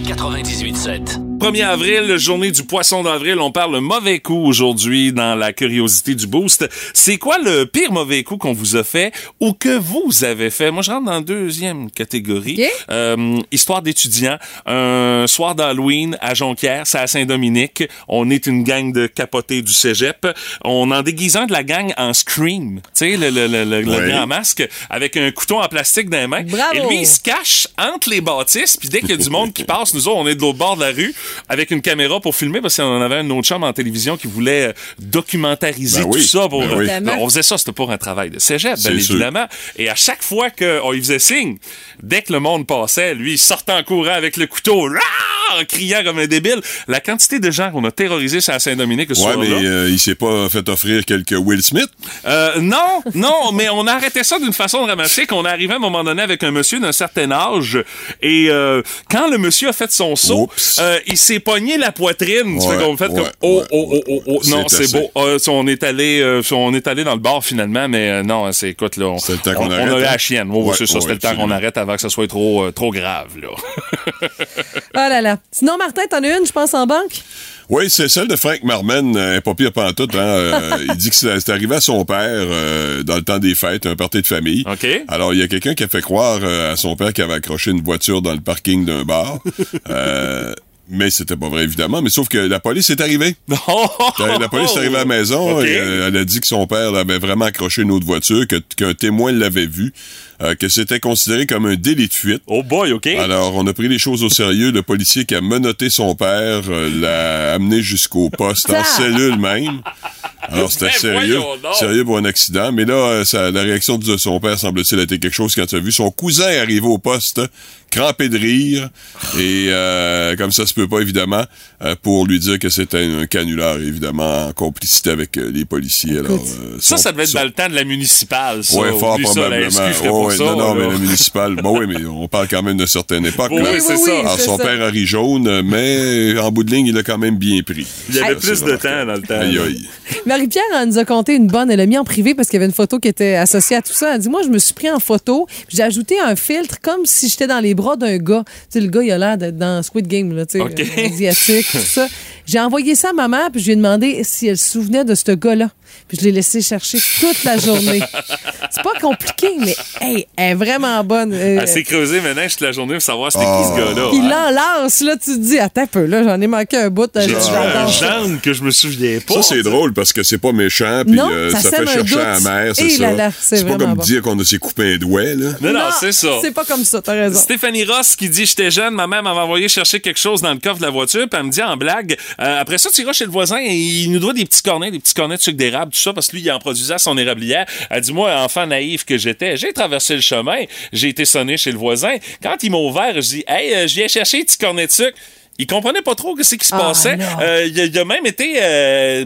D: 98.7.
A: 1er avril, journée du poisson d'avril. On parle mauvais coup aujourd'hui dans la curiosité du boost. C'est quoi le pire mauvais coup qu'on vous a fait ou que vous avez fait? Moi, je rentre dans la deuxième catégorie.
B: Ok.
A: Euh, histoire d'étudiants. Un soir d'Halloween à Jonquière, c'est à Saint-Dominique. On est une gang de capotés du cégep. On en déguisant de la gang en Scream. Tu sais, le, le, le, le- le
K: Ouais.
A: grand masque avec un couteau en plastique dans les mains.
B: Bravo.
A: Et lui, il se cache entre les bâtisses. Puis dès qu'il y a du monde qui passe, nous autres, on est de l'autre bord de la rue avec une caméra pour filmer parce qu'on en avait un autre chum en télévision qui voulait euh, documentariser
K: Ben
A: tout ça. Pour,
K: ben
A: euh,
K: oui.
A: On faisait ça, c'était pour un travail de cégep, bien
K: sûr.
A: évidemment. Et à chaque fois qu'on lui faisait signe, dès que le monde passait, lui, il sortait en courant avec le couteau, Rah! en criant comme un débile. La quantité de gens qu'on a terrorisés la Saint-Dominique ce
K: Ouais,
A: soir-là.
K: mais euh, il s'est pas fait offrir quelques Will Smith?
A: Euh, non, non, mais on a arrêté ça d'une façon dramatique. On est arrivé à un moment donné avec un monsieur d'un certain âge et euh, quand le monsieur a fait son saut, euh, il s'est pogné la poitrine. Tu fais qu'on fait
K: ouais,
A: comme oh
K: ouais,
A: oh oh oh oh. Non,
K: C'est
A: beau. Euh, on est allé, euh, on est allé dans le bar finalement, mais euh, non, c'est écoute là, on,
K: C'était le temps qu'on
A: on-
K: arrête,
A: on a eu
K: hein?
A: la chienne. Ouais, c'est ça.
K: ouais,
A: C'était le temps qu'on arrête avant que ça soit trop euh, trop grave là.
B: Ah <laughs> là là. Sinon, Martin, t'en as une, je pense, en banque?
K: Oui, c'est celle de Frank Marmen, euh, pas pire pantoute. Hein, euh, <laughs> il dit que c'est arrivé à son père euh, dans le temps des fêtes, un party de famille.
A: OK.
K: Alors, il y a quelqu'un qui a fait croire euh, à son père qu'il avait accroché une voiture dans le parking d'un bar. <laughs> Mais c'était pas vrai, évidemment. Mais sauf que la police est arrivée. La, <laughs> la police est arrivée à la maison. Et, euh, elle a dit que son père avait vraiment accroché une autre voiture, que- qu'un témoin l'avait vu, euh, que c'était considéré comme un délit de fuite.
A: Oh boy, ok.
K: Alors, on a pris les choses au sérieux. Le policier qui a menotté son père euh, l'a amené jusqu'au poste en cellule même. Alors, c'était <laughs>
A: Ben,
K: sérieux, sérieux pour un accident. Mais là, euh, ça- la réaction de son père, semble-t-il, a été quelque chose quand tu as vu son cousin arriver au poste, crampé de rire, et euh, comme ça se peut pas, évidemment, euh, pour lui dire que c'était un canular, évidemment, en complicité avec euh, les policiers. Alors, euh,
A: Ça,
K: son-
A: ça devait être
K: son-
A: dans le temps de la municipale, ça.
K: Ouais, fort
A: Oublie ça, la
K: probablement. Ouais,
A: ça,
K: non, non,
A: là.
K: mais la municipale. bon, oui, mais on parle quand même d'une certaine époque.
A: Oui, oui, c'est ça.
K: Alors, son
B: ça.
K: père a ri jaune, mais en bout de ligne, il a quand même bien pris.
A: Il y avait
K: Ça,
A: plus de temps dans le temps.
K: Aïe, aïe.
B: Marie-Pierre, elle nous a conté une bonne. Elle l'a mis en privé parce qu'il y avait une photo qui était associée à tout ça. Elle dit Moi, je me suis pris en photo. puis J'ai ajouté un filtre comme si j'étais dans les bras d'un gars. Tu sais, le gars, il a l'air d'être dans Squid Game, là, tu sais,
A: OK.
B: euh, asiatique, tout ça. <laughs> J'ai envoyé ça à maman, puis je lui ai demandé si elle se souvenait de ce gars-là. Puis je l'ai laissé chercher toute la journée. <laughs> C'est pas compliqué, mais hey, elle est vraiment bonne. Euh,
A: Elle s'est creusée maintenant toute la journée pour savoir c'était qui ce gars-là.
B: il
A: hein.
B: lance, là, tu te dis, attends un peu, là, j'en ai manqué un bout.
A: J'ai un
B: ça.
A: gendre que je me souviens pas.
K: Ça, c'est drôle parce que c'est pas méchant, puis
B: Non,
K: euh,
B: ça
K: fait
B: un
K: chercher à la mère, c'est
B: Eh
K: ça.
B: c'est
K: pas comme
B: bon.
K: dire qu'on s'est coupé un doigt, là.
A: Non, non, c'est ça.
B: C'est pas comme ça, t'as raison.
A: Stéphanie Ross qui dit J'étais jeune, ma mère m'avait envoyé chercher quelque chose dans le coffre de la voiture, puis elle me dit en blague euh, Après ça, tu iras chez le voisin et il nous doit des petits cornets, des petits cornets de sucre d'érable, tout ça, parce que lui, il en produisait à son érablière. Elle dit Moi, enfant naïf que j'étais, j'ai traversé le chemin, j'ai été sonné chez le voisin. Quand il m'a ouvert, je dis Hey, euh, je viens chercher des petits cornets de sucre. Il comprenait pas trop ce qui se
B: Ah,
A: passait. Euh, il, a, il a même été. euh,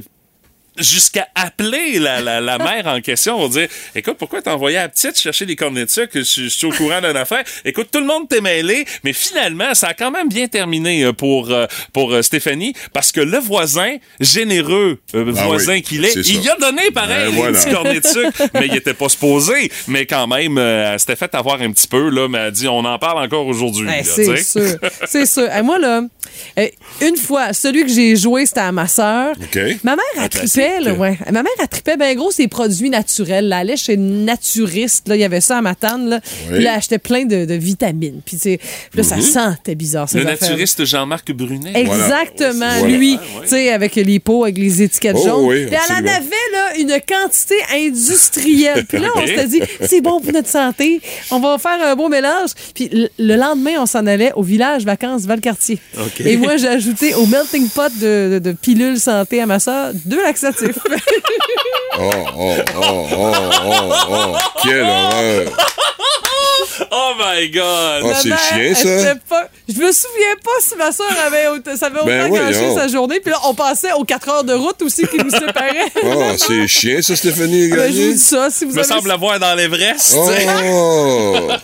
A: jusqu'à appeler la, la, la <laughs> mère en question pour dire écoute pourquoi t'as envoyé à la petite chercher des cornets de sucre? Je, je suis au courant d'une affaire écoute tout le monde t'est mêlé mais finalement ça a quand même bien terminé euh, pour euh, pour euh, Stéphanie parce que le voisin généreux euh,
K: Ah
A: voisin
K: oui,
A: qu'il est il a donné pareil
K: Ben
A: petits cornets de sucre <laughs> mais il était pas supposé mais quand même euh, elle s'était fait avoir un petit peu là mais elle a dit on en parle encore aujourd'hui
B: Ben, <laughs> c'est sûr. C'est sûr. Et moi, là, une fois, celui que j'ai joué, c'était à ma sœur.
K: OK.
B: Ma mère,
K: Un
B: elle là, ouais. Ma mère, elle tripait bien gros ses produits naturels. Là. Elle allait chez Naturiste, là. Il y avait ça à là.
A: Oui.
B: Puis là, elle achetait plein de, de vitamines. Puis, puis là, ça
A: Mhm.
B: sentait bizarre,
A: le
B: affaires.
A: naturiste Jean-Marc Brunet
B: Exactement,
A: Voilà.
B: lui,
A: ouais.
B: tu sais, avec les pots, avec les étiquettes
A: Oh,
B: jaunes.
A: oui,
B: Puis elle en avait là, une quantité industrielle. Puis là, on s'était dit, c'est bon pour notre santé, on va faire un beau mélange. Puis le, le lendemain, on s'en allait au village vacances Valcartier.
A: Ok.
B: Et moi, j'ai ajouté au melting pot de, de, de pilules santé à ma soeur deux laxatifs.
K: Oh, oh, oh, oh, oh, oh, quelle horreur.
A: Oh my God!
K: Ah, c'est
B: elle
K: ça?
B: pas- Je me souviens pas si ma soeur avait, autant- ça avait autant
K: Ben
B: gâché
K: voyons.
B: sa journée. Puis là, on passait aux 4 heures de route aussi qui nous séparaient. <laughs>
K: Oh, c'est chiant, ça, Stéphanie
B: Ben, je vous dis ça, si vous
A: me
B: avez
A: semble la voir dans l'Everest.
K: Oh! <laughs>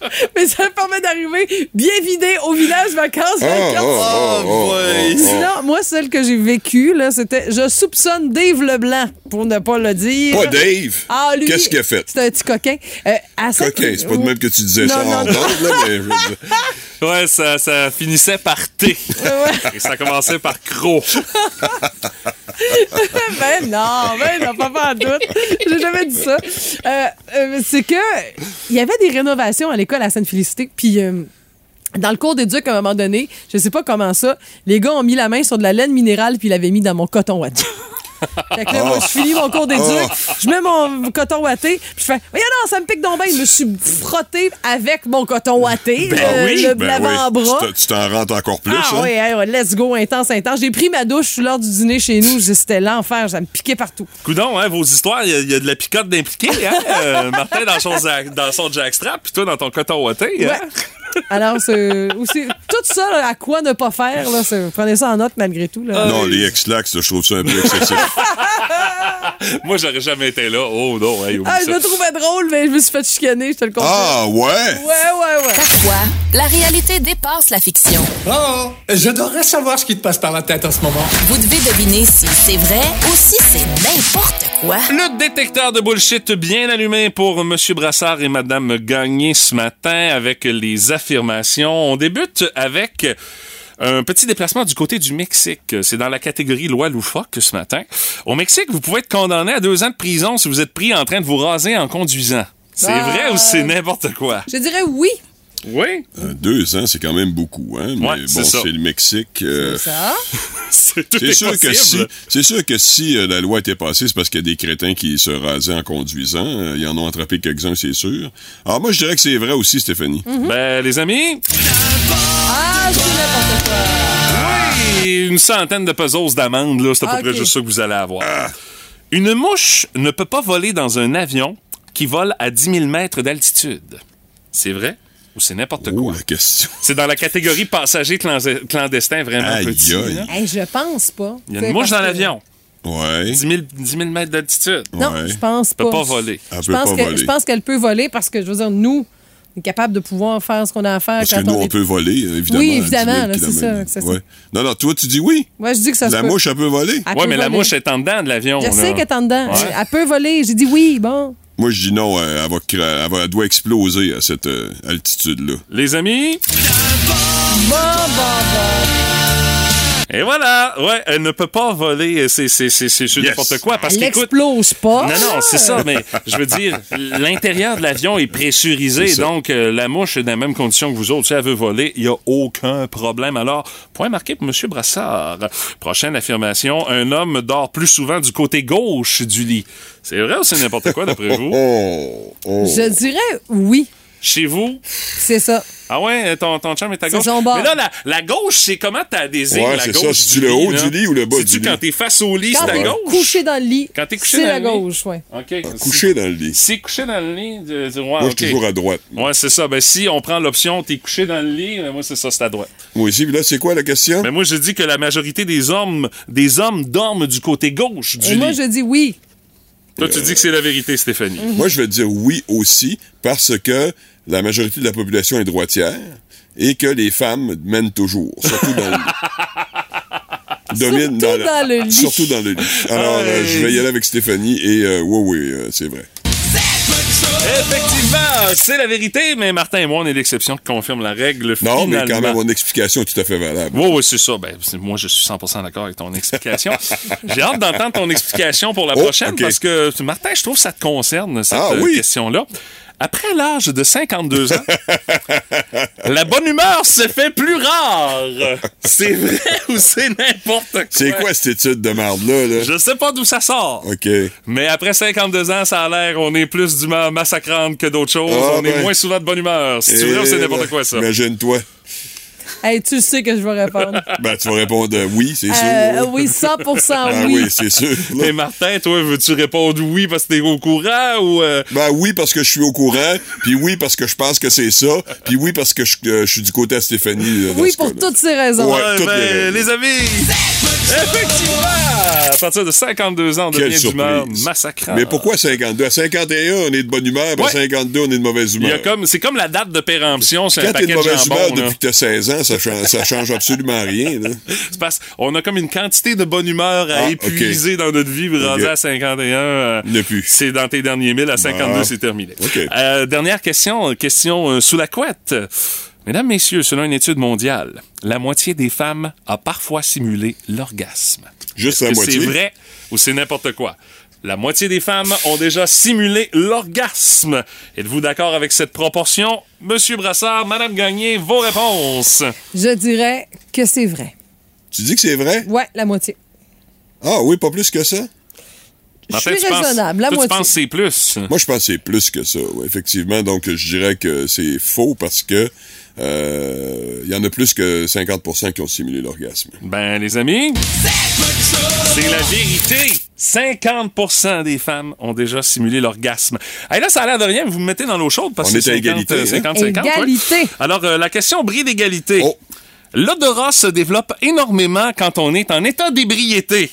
K: <laughs>
B: Mais ça me permet d'arriver bien vidé au village vacances.
K: Oh,
B: Valcartier.
K: oh, oh, oh, oh,
B: Sinon, moi, celle que j'ai vécue, là, c'était Je soupçonne Dave Leblanc, pour ne pas le dire.
K: Pas Dave?
B: Ah, lui.
K: Qu'est-ce qu'il a fait?
B: C'est un petit coquin. Euh, à
K: Coquin, c'est pas de même que tu disais
B: Non,
K: ça
B: non,
K: en
B: non.
K: ondes, là, mais je veux dire. <laughs>
A: Ouais, ça, ça finissait par T. <laughs> Et ça commençait par Cro.
B: ben non, ben non, pas pas en doute. J'ai jamais dit ça. Euh, euh, c'est que il y avait des rénovations à l'école à Sainte-Félicité, puis euh, dans le cours d'éduc, à un moment donné, je sais pas comment ça, les gars ont mis la main sur de la laine minérale puis l'avaient mis dans mon coton. Fait que là, moi, je finis mon cours d'éduc,
K: Oh.
B: je mets mon coton ouaté, puis je fais, voyons non, ça me pique donc bien. Je me suis frotté avec mon coton ouaté,
K: Ben
B: le,
K: oui,
B: le
K: ben
B: l'avant-bras.
K: oui. Tu t'en- Tu t'en rentres encore plus,
B: Ah
K: hein?
B: oui, hey, ouais, let's go, intense, intense. J'ai pris ma douche l'heure du dîner chez nous. C'était l'enfer, ça me piquait partout.
A: Coudon, hein, vos histoires, il y, a- il y a de la picote d'impliqué, hein? <laughs> Euh, Martin dans son, dans son jackstrap, puis toi dans ton coton ouaté, hein?
B: Alors, c'est aussi tout ça, là, à quoi ne pas faire, là, prenez ça en note malgré tout. Là.
K: Non, les ex-lax, je trouve ça un peu excessif. <laughs>
A: Moi, j'aurais jamais été là. Oh non, hey,
B: Ah, je me trouvais drôle, mais je me suis fait chicaner, je te le confirme.
K: Ah, ouais?
B: Ouais, ouais, ouais.
H: Parfois, la réalité dépasse la fiction.
L: Oh, j'adorerais savoir ce qui te passe par la tête en ce moment.
H: Vous devez deviner si c'est vrai ou si c'est n'importe quoi.
A: Le détecteur de bullshit bien allumé pour M. Brassard et Mme Gagné ce matin avec les affirmations. On débute avec un petit déplacement du côté du Mexique. C'est dans la catégorie loi loufoque ce matin. Au Mexique, vous pouvez être condamné à deux ans de prison si vous êtes pris en train de vous raser en conduisant. C'est
B: Ah.
A: vrai ou c'est n'importe quoi?
B: Je dirais oui.
A: Oui.
K: Euh, deux ans, c'est quand même beaucoup, hein? Mais
A: Ouais,
K: bon,
A: ça.
K: c'est le Mexique. euh,
B: Ça? <laughs>
A: c'est tout
K: C'est
A: est
K: sûr, que si, c'est sûr que si euh, la loi était passée, c'est parce qu'il y a des crétins qui se rasaient en conduisant. Euh, ils en ont attrapé quelques-uns, c'est sûr. Alors moi, je dirais que c'est vrai aussi, Stéphanie.
A: Ben, les amis,
B: Ah, c'est n'importe quoi.
A: Et une centaine de puzzles d'amende, là, c'est à peu
B: Ah,
A: près juste ça que vous allez avoir. Une mouche ne peut pas voler dans un avion qui vole à 10 000 mètres d'altitude. C'est vrai? Ou c'est n'importe
K: Oh,
A: quoi?
K: la question.
A: C'est dans la catégorie passager clan- clandestin vraiment
K: Aïe,
A: petit.
K: aïe.
A: là.
B: Hey, je pense pas.
A: Il y a une mouche dans l'avion.
K: Ouais.
A: 10 000, 10 000 mètres d'altitude.
B: Non,
K: Ouais.
B: je pense
A: Elle
B: pas.
A: peut pas voler.
K: Elle
B: Je
K: peut
B: pense,
K: pas
B: que,
K: voler.
B: je pense qu'elle peut voler parce que, je veux dire, nous, on est capable de pouvoir faire ce qu'on a à faire
K: Parce
B: quand
K: que nous,
B: on est...
K: peut voler, évidemment.
B: Oui,
K: à 10 000
B: évidemment, c'est ça, ça.
K: Ouais. Non, non, toi, tu dis oui.
B: Moi, je dis que ça se
K: La
B: peut.
K: mouche, elle peut voler.
B: Elle
A: Ouais,
B: peut
A: mais la mouche est en dedans de l'avion.
B: Je
A: là.
B: sais qu'elle est en dedans.
A: Ouais.
B: Elle peut voler. J'ai dit oui, bon.
K: Moi, je dis non, euh, elle, va, elle, va- elle doit exploser à cette euh, altitude-là.
A: Les amis? Et voilà, ouais, elle ne peut pas voler, c'est c'est c'est c'est c'est
K: Yes.
A: n'importe quoi parce
B: Elle n'explose pas.
A: non, non, c'est ça, mais je veux dire, l'intérieur de l'avion est pressurisé, donc euh, la mouche est dans les mêmes conditions que vous autres. Si elle veut voler, il n'y a aucun problème. Alors, point marqué pour M. Brassard. Prochaine affirmation, un homme dort plus souvent du côté gauche du lit. C'est vrai ou c'est n'importe quoi d'après vous?
B: Je dirais oui.
A: Chez vous?
B: C'est ça.
A: Ah ouais, ton, ton chum est à
B: C'est
A: gauche?
B: son bord.
A: Mais là, la, la gauche, c'est comment t'as désignes
K: Ouais,
A: la
K: c'est
A: gauche
K: ça.
A: du
K: C'est-tu le
A: lit,
K: haut
A: là?
K: du lit ou le bas
A: C'est-tu
K: du lit?
A: quand t'es face au lit,
B: Quand
A: c'est à
B: t'es
A: gauche?
B: couché dans le lit,
A: Quand t'es couché
B: c'est
A: dans
B: la
A: le lit?
B: gauche, ouais.
A: OK.
K: Couché dans le lit.
A: Si couché dans le lit, de, de- ouais,
K: Moi, je suis toujours à droite.
A: Ouais, c'est ça. Ben, si on prend l'option, t'es couché dans le lit, ben, moi, c'est ça, c'est à droite.
K: Moi aussi. Puis là, c'est quoi la question?
A: Mais moi, je dis que la majorité des hommes, des hommes dorment du côté gauche du
B: Et moi,
A: lit.
B: je dis oui.
A: Toi, tu dis que c'est la vérité, Stéphanie.
K: Moi, je vais dire oui aussi parce que la majorité de la population est droitière et que les femmes mènent toujours, surtout dans le lit. <laughs> Dominent
B: Surtout dans le lit.
K: Surtout dans le lit. Alors, euh, je vais y aller avec Stéphanie et euh, oui, oui, euh, c'est vrai.
A: Effectivement, c'est la vérité, mais Martin et moi, on est l'exception qui confirme la règle
K: Non, mais quand même, mon explication est tout à fait valable.
A: Oui, oui, c'est ça. Ben, moi, je suis 100% d'accord avec ton explication. J'ai hâte d'entendre ton explication pour la
K: Oh,
A: prochaine parce que, Martin, je trouve que ça te concerne, cette
K: Ah, oui.
A: question-là. Après l'âge de 52 ans, la bonne humeur se fait plus rare. C'est vrai ou c'est n'importe quoi?
K: C'est quoi cette étude de marde-là? Là?
A: Je sais pas d'où ça sort.
K: OK.
A: Mais après 52 ans, ça a l'air, on est plus d'humeur massacrante que d'autres choses.
K: Ah,
A: on est
K: ben.
A: moins souvent de bonne humeur. C'est vrai ou c'est n'importe quoi, ça?
K: Imagine-toi.
B: Hey, tu sais que je vais répondre. <laughs>
K: Ben, tu vas répondre euh, oui, c'est sûr.
B: Euh, oui, 100
K: Ah
B: oui.
K: oui, c'est sûr. <laughs>
A: Mais Martin, toi, veux-tu répondre oui parce que t'es au courant ou... euh,
K: Ben oui, parce que je suis au courant, puis oui, parce que je pense que c'est ça, puis oui, parce que je, euh, je suis du côté à Stéphanie. là,
B: Oui, pour toutes ces raisons.
K: Ouais, toutes
A: ben,
K: les
A: les amis, effectivement, à partir de 52 ans, on
K: Quelle
A: devient d'humeur
K: surprise.
A: massacrante.
K: Mais pourquoi 52? À 51, on est de bonne humeur, puis à 52, on est de mauvaise humeur.
A: c'est comme la date de péremption, c'est un
K: Quand t'es de
A: de
K: mauvaise humeur depuis que t'as 16 ans, ça change, ça change absolument rien. Là. <laughs>
A: C'est parce qu'on a comme une quantité de bonne humeur à
K: Ah,
A: épuiser dans notre vie, rendu
K: Ok.
A: à 51. euh,
K: Ne plus.
A: C'est dans tes derniers milles, à 52,
K: Ah.
A: c'est terminé. Euh, dernière question, question euh, sous la couette. Mesdames, messieurs, selon une étude mondiale, la moitié des femmes a parfois simulé l'orgasme.
K: Juste
A: Est-ce
K: la
A: que
K: moitié?
A: c'est vrai ou c'est n'importe quoi? La moitié des femmes ont déjà simulé l'orgasme. Êtes-vous d'accord avec cette proportion? Monsieur Brassard, Madame Gagné, vos réponses.
B: Je dirais que c'est vrai.
K: Tu dis que c'est vrai?
B: Ouais, la moitié.
K: Ah oui, pas plus que ça?
B: Je suis
A: tu penses-
B: raisonnable, la
A: toi,
B: moitié.
A: tu penses que c'est plus?
K: Moi, je pense que c'est plus que ça, ouais, effectivement. Donc, je dirais que c'est faux parce que euh, il y en a plus que 50% qui ont simulé l'orgasme.
A: Ben, les amis, c'est la vérité. 50% des femmes ont déjà simulé l'orgasme. Hey, là, ça a l'air de rien, mais vous me mettez dans l'eau chaude parce
K: On
A: que
K: est à
A: c'est
K: égalité, hein?
A: 50-50. ouais.
B: Égalité.
A: Alors, euh, la question brille d'égalité.
K: Oh.
A: L'odorat se développe énormément quand on est en état d'ébriété.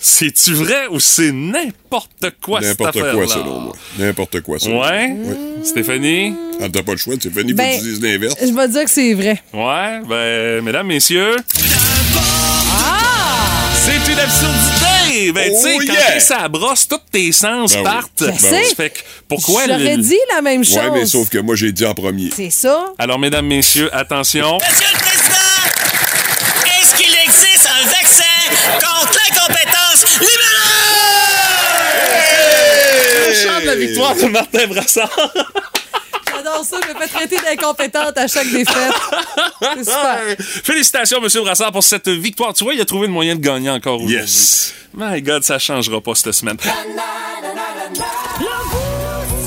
A: C'est-tu vrai ou c'est n'importe quoi, cette
K: N'importe quoi, selon moi. N'importe quoi, selon moi.
A: Ouais? Stéphanie?
K: Ah, t'as pas le choix, Stéphanie,
B: Ben,
K: faut que tu dises l'inverse.
B: Je vais dire que c'est vrai.
A: Ouais, ben, mesdames, messieurs. C'est une absurdité! Ben, tu sais,
K: Oh,
A: quand
K: yeah!
A: t'es brosse, tous tes sens
K: Ben oui.
A: partent.
B: Je sais.
A: Fait que, pourquoi
B: J'aurais
A: le-
B: dit la même chose.
K: Ouais, mais sauf que moi, j'ai dit en premier.
B: C'est ça.
A: Alors, mesdames, messieurs, attention.
E: Monsieur le Président, est-ce qu'il existe un vaccin contre l'incompétence libérale?
A: Le chant de la victoire de Martin Brassard. <laughs>
B: J'adore ça. Je me fais traiter d'incompétente à chaque défaite. C'est super.
A: Félicitations, Monsieur Brassard, pour cette victoire. Tu vois, il a trouvé le moyen de gagner encore aujourd'hui.
K: Yes!
A: My God, ça changera pas cette semaine.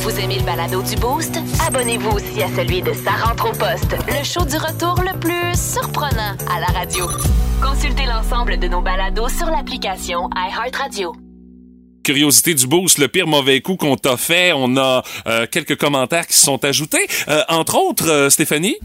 C: Vous aimez le balado du Boost? Abonnez-vous aussi à celui de Sa rentre au poste, le show du retour le plus surprenant à la radio. Consultez l'ensemble de nos balados sur l'application iHeartRadio.
A: Curiosité du boost, le pire mauvais coup qu'on t'a fait. On a euh, quelques commentaires qui se sont ajoutés. Euh, entre autres, euh, Stéphanie?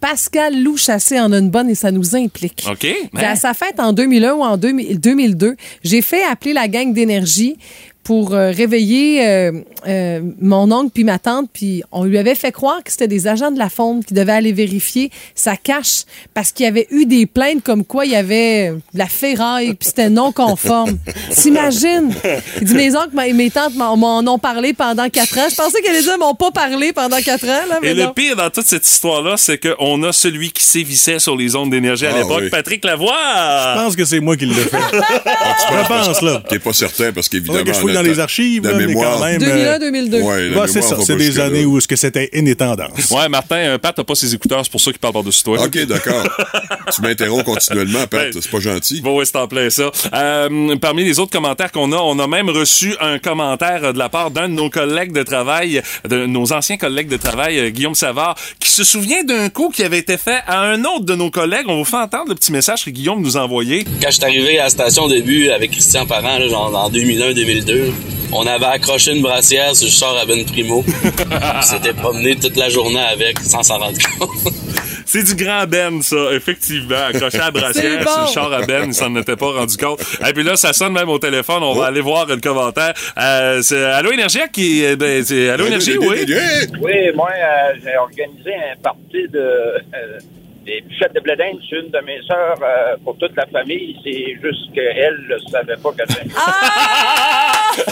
B: Pascal Lou Chassé en a une bonne et ça nous implique.
A: OK.
B: Ben, À sa fête en 2001 ou en 2000 2002, j'ai fait appeler la gang d'énergie pour euh, réveiller euh, euh, mon oncle puis ma tante, puis on lui avait fait croire que c'était des agents de la fonte qui devaient aller vérifier sa cache parce qu'il y avait eu des plaintes comme quoi il y avait de la ferraille puis c'était non conforme. <laughs> T'imagines? Il dit mes oncles et mes tantes m'en ont parlé pendant quatre ans. Je pensais que les hommes m'ont pas parlé pendant quatre ans. Là, mais
A: Et le pire dans toute cette histoire-là, c'est qu'on a celui qui sévissait sur les ondes d'énergie à
K: Ah,
A: l'époque,
K: oui.
A: Patrick Lavoie.
M: Je pense que c'est moi qui l'ai fait. Je pense, là.
K: T'es pas certain parce qu'évidemment.
M: Fouille dans les archives, là, mais
K: mémoire-
M: quand même.
B: 2001, 2002.
K: Ouais,
M: Bah, c'est
K: mémoire
M: ça, c'est des années où ce que c'était in et tendance.
A: Ouais, Martin, euh, Pat n'a pas ses écouteurs, c'est pour ça qu'il parle par-dessus toi.
K: OK, d'accord. <laughs> tu m'interromps continuellement, Pat. C'est pas gentil.
A: Bon, ouais, c'est en plein ça. Euh, parmi les autres commentaires qu'on a, on a même reçu un commentaire de la part d'un de nos collègues de travail, de nos anciens collègues de travail, euh, Guillaume Savard, qui se souvient d'un coup qui avait été fait à un autre de nos collègues. On vous fait entendre le petit message que Guillaume nous a envoyé.
N: Quand je suis arrivé à la station au début avec Christian Parent, là, genre en 2001-2002, on avait accroché une brassière sur le char à Ben Primo. <laughs> on s'était promené toute la journée avec sans s'en rendre compte.
A: C'est du grand Ben, ça, effectivement. Accroché à la brassière
N: C'est bon.
A: sur le char à Ben, il s'en était pas rendu compte. Et puis là, ça sonne même au téléphone. On va aller voir le commentaire. Euh, c'est Allo Énergie qui... euh, Ben, c'est Allo Énergie, oui?
O: Oui, moi, euh, j'ai organisé un parti de euh, des bûchettes de blé d'Inde sur une de mes sœurs euh, pour toute la famille. C'est juste qu'elle ne savait pas que j'aimais. <laughs> <laughs>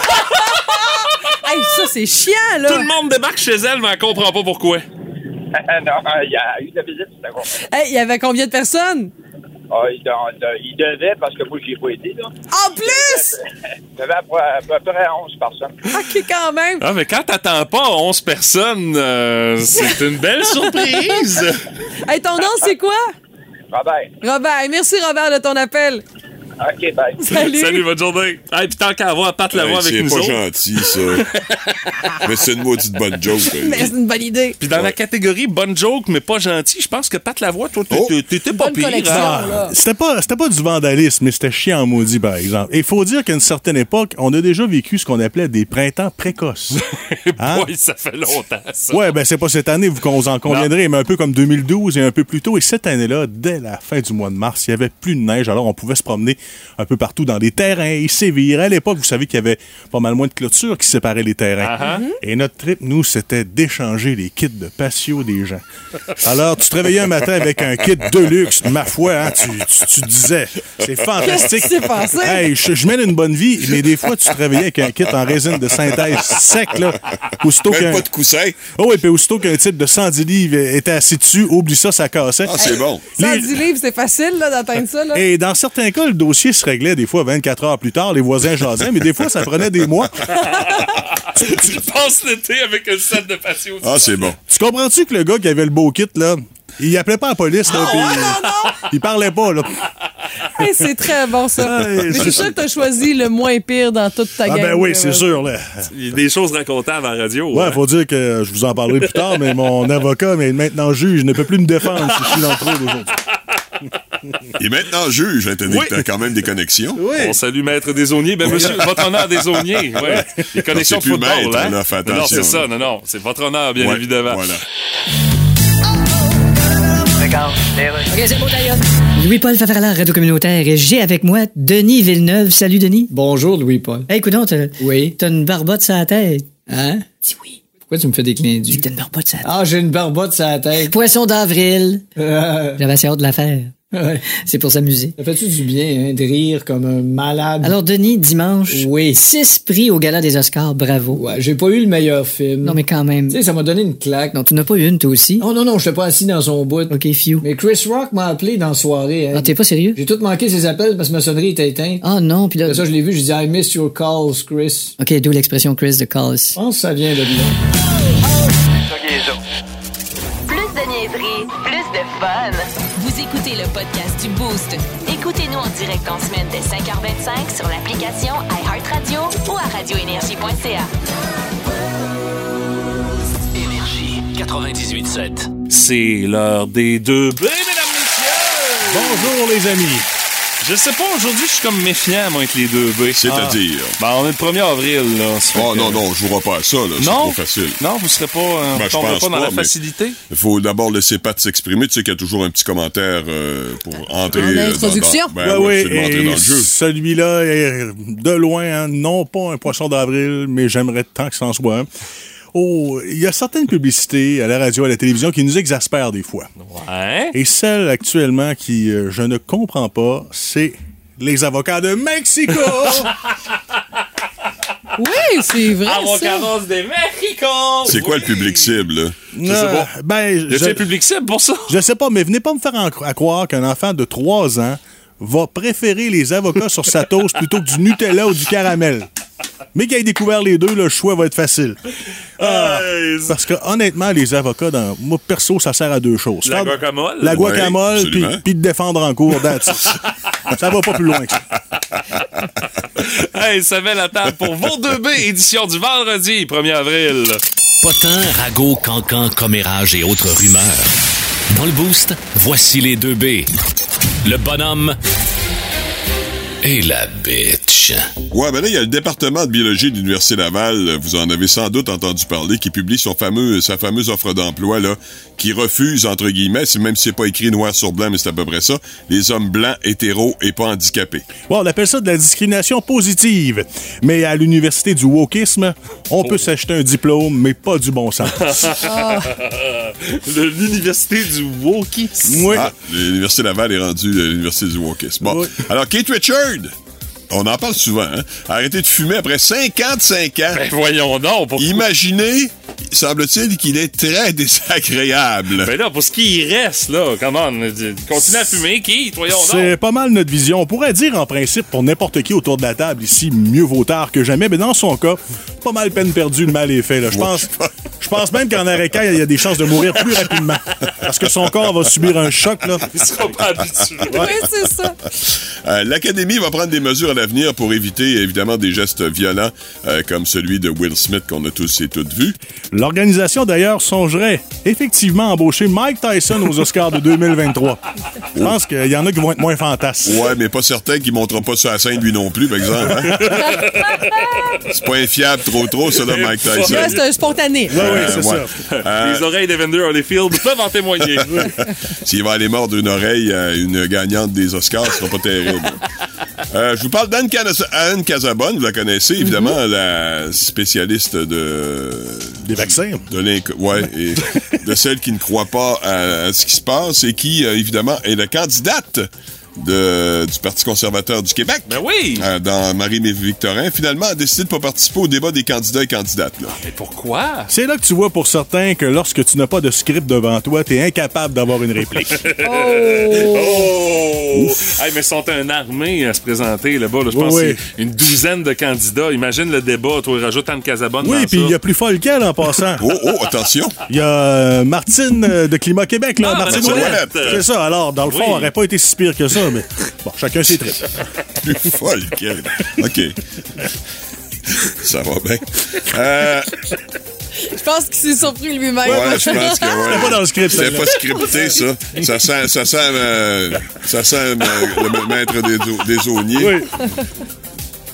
B: Hey, ça, c'est chiant, là.
A: Tout le monde débarque chez elle, mais elle comprend pas pourquoi.
O: non, il y a eu de la visite, bon.
B: Hey, il y avait combien de personnes?
O: Ah, il, de- de- il devait, parce que moi, j'y ai pas été, là.
B: En plus!
O: Il devait à peu, à peu près 11 personnes.
B: OK, quand même.
A: Ah, mais quand t'attends pas 11 personnes, euh, c'est une belle <laughs> surprise.
B: Hey, ton nom, c'est quoi?
O: Robert.
B: Robert. Merci, Robert, de ton appel.
O: OK, bye. <laughs>
B: Salut.
A: Salut, bonne journée. Hey, puis tant qu'à avoir Pat Lavoie
K: Hey,
A: avec
K: c'est
A: nous
K: pas
A: autres.
K: gentil, ça. <laughs> mais c'est une maudite bonne joke. hein. <laughs>
B: Mais c'est une bonne idée.
A: Puis dans la catégorie bonne joke, mais pas gentil, je pense que Pat Lavoie, toi,
K: Oh.
A: t'étais t'étais pas pire. hein?
M: Ah, C'était pas, c'était pas du vandalisme, mais c'était chiant en maudit, par exemple. Et il faut dire qu'à une certaine époque, on a déjà vécu ce qu'on appelait des printemps précoces. Hein?
A: Boy, ça fait longtemps, ça.
M: Ouais, ben c'est pas cette année, vous vous en conviendrez, mais un peu comme 2012 et un peu plus tôt. Et cette année-là, dès la fin du mois de mars, il y avait plus de neige, alors on pouvait se promener un peu partout dans des terrains et sévir. À l'époque, vous savez qu'il y avait pas mal moins de clôtures qui séparaient les terrains.
A: Ah, ah.
M: Et notre trip, nous, c'était d'échanger les kits de patio des gens. Alors, tu te réveillais un matin avec un kit de luxe, ma foi, hein, tu, tu, tu disais, c'est fantastique.
B: Qu'est-ce qui s'est passé?
M: Hey, je, je mène une bonne vie, mais des fois, tu te réveillais avec un kit en résine de synthèse sec, là. Aussitôt
K: Même
M: qu'un-
K: pas de coussin.
M: Oh oui, puis aussitôt qu'un type de 110 livres était assis dessus, oublie ça, ça cassait.
K: Ah, c'est bon.
B: 110 livres, c'est facile là, d'atteindre ça. Là.
M: Et dans certains cas, le dossier se réglait des fois 24 heures plus tard, les voisins jasaient, mais des fois, ça prenait des mois. <laughs>
A: Tu passes l'été avec une scène de patio.
K: Ah, c'est bon.
M: Tu comprends-tu que le gars qui avait le beau kit, là, il appelait pas la police, là, puis il parlait pas, là. <laughs>
B: Hey, c'est très bon, ça.
M: Ouais,
B: Mais je suis
M: c'est
B: sûr
M: ça.
B: que tu as choisi le moins pire dans toute ta
M: Ah ben oui, c'est
B: ouais.
M: sûr, là.
A: Il y a des choses racontables en radio.
M: Ouais,
A: hein.
M: faut dire que je vous en parlerai plus tard, mais mon avocat, mais maintenant juge, ne peut plus me défendre si je suis dans le trouble <laughs> aujourd'hui.
K: Et maintenant, juge, hein, t'as dit
A: Oui.
K: que t'as quand même des connexions.
A: On salue Maître Desauniers. Ben, monsieur, votre honneur Desauniers. <laughs> Ouais. Les connexions
K: plus
A: football,
K: maître,
A: hein?
K: là,
A: Non, non, c'est ça. Non, non. C'est votre honneur, bien
K: Ouais,
A: évidemment.
K: Voilà.
P: OK, c'est bon, d'ailleurs. Louis-Paul Fafarala, Radio Communautaire, et j'ai avec moi Denis Villeneuve. Salut, Denis.
G: Bonjour, Louis-Paul.
P: Hey, écoute, t'as
G: Oui.
P: t'as une barbotte sur la tête.
G: Hein?
P: Dis oui.
G: Pourquoi tu me fais des clins d'yeux?
P: T'as une barbotte sur la tête.
G: Ah, j'ai une barbotte sur la tête.
P: Poisson d'avril.
G: Euh,
P: J'avais assez hâte de la faire.
G: Ouais.
P: C'est pour s'amuser.
G: Ça fait-tu du bien, hein, de rire comme un malade?
P: Alors, Denis, dimanche,
G: oui.
P: six prix au Gala des Oscars. Bravo.
G: Ouais, j'ai pas eu le meilleur film.
P: Non, mais quand même.
G: Tu sais, ça m'a donné une claque.
P: Non, tu n'as pas eu une, toi aussi.
G: Oh non, non, j'étais pas assis dans son bout.
P: OK, few.
G: Mais Chris Rock m'a appelé dans la soirée. hein.
P: Ah, t'es pas sérieux?
G: J'ai tout manqué ses appels parce que ma sonnerie était éteinte.
P: Ah, non, puis là...
G: Après ça, je l'ai vu, j'ai dit I missed your calls, Chris.
P: OK, d'où l'expression Chris de Calls.
G: Je pense que ça vient de là.
C: Boost. Écoutez-nous en direct en semaine dès 5h25 sur l'application iHeartRadio ou à radioénergie.ca.
D: Énergie 98.7.
A: C'est l'heure des deux B, mesdames, messieurs!
M: Bonjour, les amis.
A: Je sais pas, aujourd'hui, je suis comme méfiant, moi, avec les deux B.
K: C'est-à-dire?
A: Ah. Ben, on est le 1er avril, là. ça
K: Oh
A: que-
K: non, non, je jouerai pas à ça, là. C'est trop facile.
A: Non, vous serez pas, euh,
K: Ben,
A: tomberez pas dans la facilité?
K: Il faut d'abord laisser Pat s'exprimer. Tu sais qu'il y a toujours un petit commentaire euh, pour entrer
B: En
K: euh, dans-
B: introduction.
K: Dans, ben,
M: Ouais,
K: oui,
M: ouais,
K: absolument, entrer
M: et
K: dans le jeu.
M: Celui-là est de loin, hein, non pas un poisson d'avril, mais j'aimerais tant que c'en soit un. Oh, il y a certaines publicités à la radio, à la télévision qui nous exaspèrent des fois.
A: Ouais.
M: Et celle actuellement qui euh, je ne comprends pas, c'est les avocats de Mexico. <laughs>
B: Oui, c'est vrai.
A: Avocados de Mexico!
K: C'est quoi le public cible, là?
M: Euh, ben,
A: Y
M: je-
A: un public cible pour ça?
M: Je sais pas, mais venez pas me faire en- à croire qu'un enfant de 3 ans va préférer les avocats sur sa toast plutôt que du Nutella ou du caramel. Mais qu'il ait découvert les deux, le choix va être facile. Ah, parce que honnêtement, les avocats, dans, moi perso, ça sert à deux choses.
A: La guacamole?
M: La guacamole, puis de défendre en cours. ça va pas plus loin que ça.
A: Hey, ça met la table pour vos 2B, édition du vendredi 1er avril.
D: Potin, ragot, cancan, commérage et autres rumeurs. Dans le boost, voici les deux B. Le bonhomme et la bitch.
K: Ouais, ben là, il y a le département de biologie de l'Université Laval, vous en avez sans doute entendu parler, qui publie son fameux, sa fameuse offre d'emploi, là, qui refuse, entre guillemets, même si c'est pas écrit noir sur blanc, mais c'est à peu près ça, les hommes blancs, hétéros et pas handicapés.
M: Ouais, on appelle ça de la discrimination positive. Mais à l'université du wokisme, on peut s'acheter un diplôme, mais pas du bon sens. <laughs>
A: L'université du Woki.
M: Oui.
K: Ah, l'Université Laval est rendue à l'Université du Wokis. Bon. Alors, Kate On en parle souvent, hein? arrêté de fumer après 55 ans.
A: Ben voyons donc.
K: Imaginez, semble-t-il qu'il est très <laughs> désagréable.
A: Ben là, pour ce qui reste, là, comment continue à fumer, qui? Voyons donc?
M: C'est pas mal notre vision. On pourrait dire en principe pour n'importe qui autour de la table ici, mieux vaut tard que jamais, mais dans son cas, pas mal peine perdue, le mal est fait. là. Je pense, je pense même qu'en arrêt il y a des chances de mourir plus rapidement. Parce que son corps va subir un choc. Là.
A: Ils seront pas habitués. <laughs>
B: Oui, c'est ça.
K: Euh, L'Académie va prendre des mesures à l'avenir pour éviter, évidemment, des gestes violents euh, comme celui de Will Smith qu'on a tous et toutes vus.
M: L'organisation, d'ailleurs, songerait effectivement embaucher Mike Tyson aux Oscars de 2023. Je pense qu'il y en a qui vont être moins fantasmes.
K: Ouais, mais pas certain qu'il montrera pas ça à la scène, lui non plus, par exemple. hein? <laughs> c'est pas infiable trop trop, ça, là, Mike Tyson.
B: Là, c'est un spontané.
K: Euh,
M: c'est
K: ouais. Euh,
A: Les oreilles d'Evander Holyfield peuvent en témoigner. <laughs>
K: S'il va aller mordre une oreille à une gagnante des Oscars, ce sera pas terrible. Euh, je vous parle d'Anne Anne Casabonne, vous la connaissez, évidemment, la spécialiste de...
M: Des vaccins.
K: De ouais, et de celle qui ne croit pas à, à ce qui se passe et qui, euh, évidemment, est la candidate de, du Parti conservateur du Québec.
A: Ben oui!
K: Euh, dans Marie-Victorin, finalement, a décidé de pas participer au débat des candidats et candidates. Là.
A: Mais pourquoi?
M: C'est là que tu vois pour certains que lorsque tu n'as pas de script devant toi, t'es incapable d'avoir une réplique. <laughs>
A: Oh! Hey, mais ils sont une armée à se présenter là-bas. là. Je
M: Oui,
A: pense
M: oui.
A: que c'est une douzaine de candidats. Imagine le débat. Toi, rajoute Anne Casabonne
M: Oui,
A: dans
M: puis il y a plus folle qu'elle en passant.
K: Oh, oh, attention!
M: Il y a euh, Martine euh, de Climat Québec, là.
A: Ah,
M: Martine. Ouellette. C'est ça. Alors, dans le fond,
A: Oui.
M: elle n'aurait pas été si pire que ça, mais bon, chacun ses traits. <laughs>
K: Plus folle qu'elle. OK. Ça va bien. Euh,
B: Je pense qu'il s'est surpris lui-même.
K: ouais, je pense que ouais.
M: C'était pas dans le script,
K: C'était pas scripté, ça. Ça sent, ça sent, euh, ça sent euh, le maître des, des auniers.
M: Oui.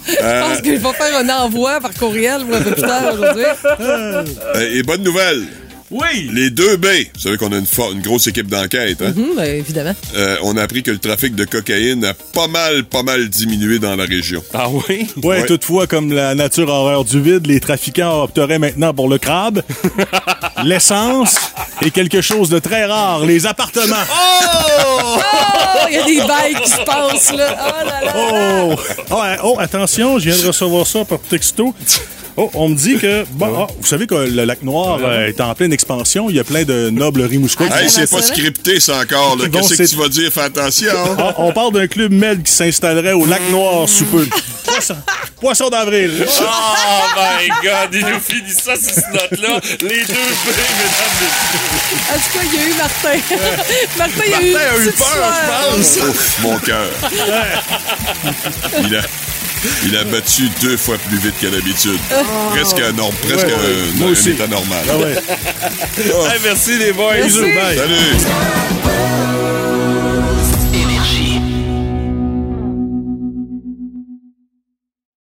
B: Je pense qu'il va faire un envoi par courriel ou un peu plus tard aujourd'hui.
K: Et bonne nouvelle.
A: Oui!
K: Les deux B. Vous savez qu'on a une, une grosse équipe d'enquête, hein?
B: Hum, ben, évidemment.
K: Euh, on a appris que le trafic de cocaïne a pas mal, pas mal diminué dans la région.
A: Ah oui?
M: Ouais,
K: Ouais.
M: toutefois, comme la nature horreur du vide, les trafiquants opteraient maintenant pour le crabe, <laughs> l'essence et quelque chose de très rare, les appartements.
B: Oh! Il y a des bails qui se passent, là. Oh là là!
M: Oh! Oh, oh, attention, je viens de recevoir ça par texto. Oh, on me dit que, bon, ah, vous savez que le lac Noir euh, est en pleine expansion. Il y a plein de nobles rimouskois.
B: Ah,
K: Hey, c'est pas scripté, ça encore. Qu'est-ce que
M: c'est-
K: tu vas dire? Fais attention.
M: Ah, on parle d'un club med qui s'installerait au lac Noir sous peu. Poisson, poisson d'avril.
A: Oh my God! Il nous finit ça sur cette note-là. Les deux B, mesdames et
B: En tout cas, il y a eu Martin. Martin, il y a eu,
M: Martin a eu peur, je.
K: Ouf, mon cœur. Il a, il a battu deux fois plus vite qu'à d'habitude. Presque, un norm- presque
M: Ouais, ouais.
K: un- état normal.
M: Ah ouais.
A: Hey, merci les boys.
B: Merci.
M: Bye.
K: Salut!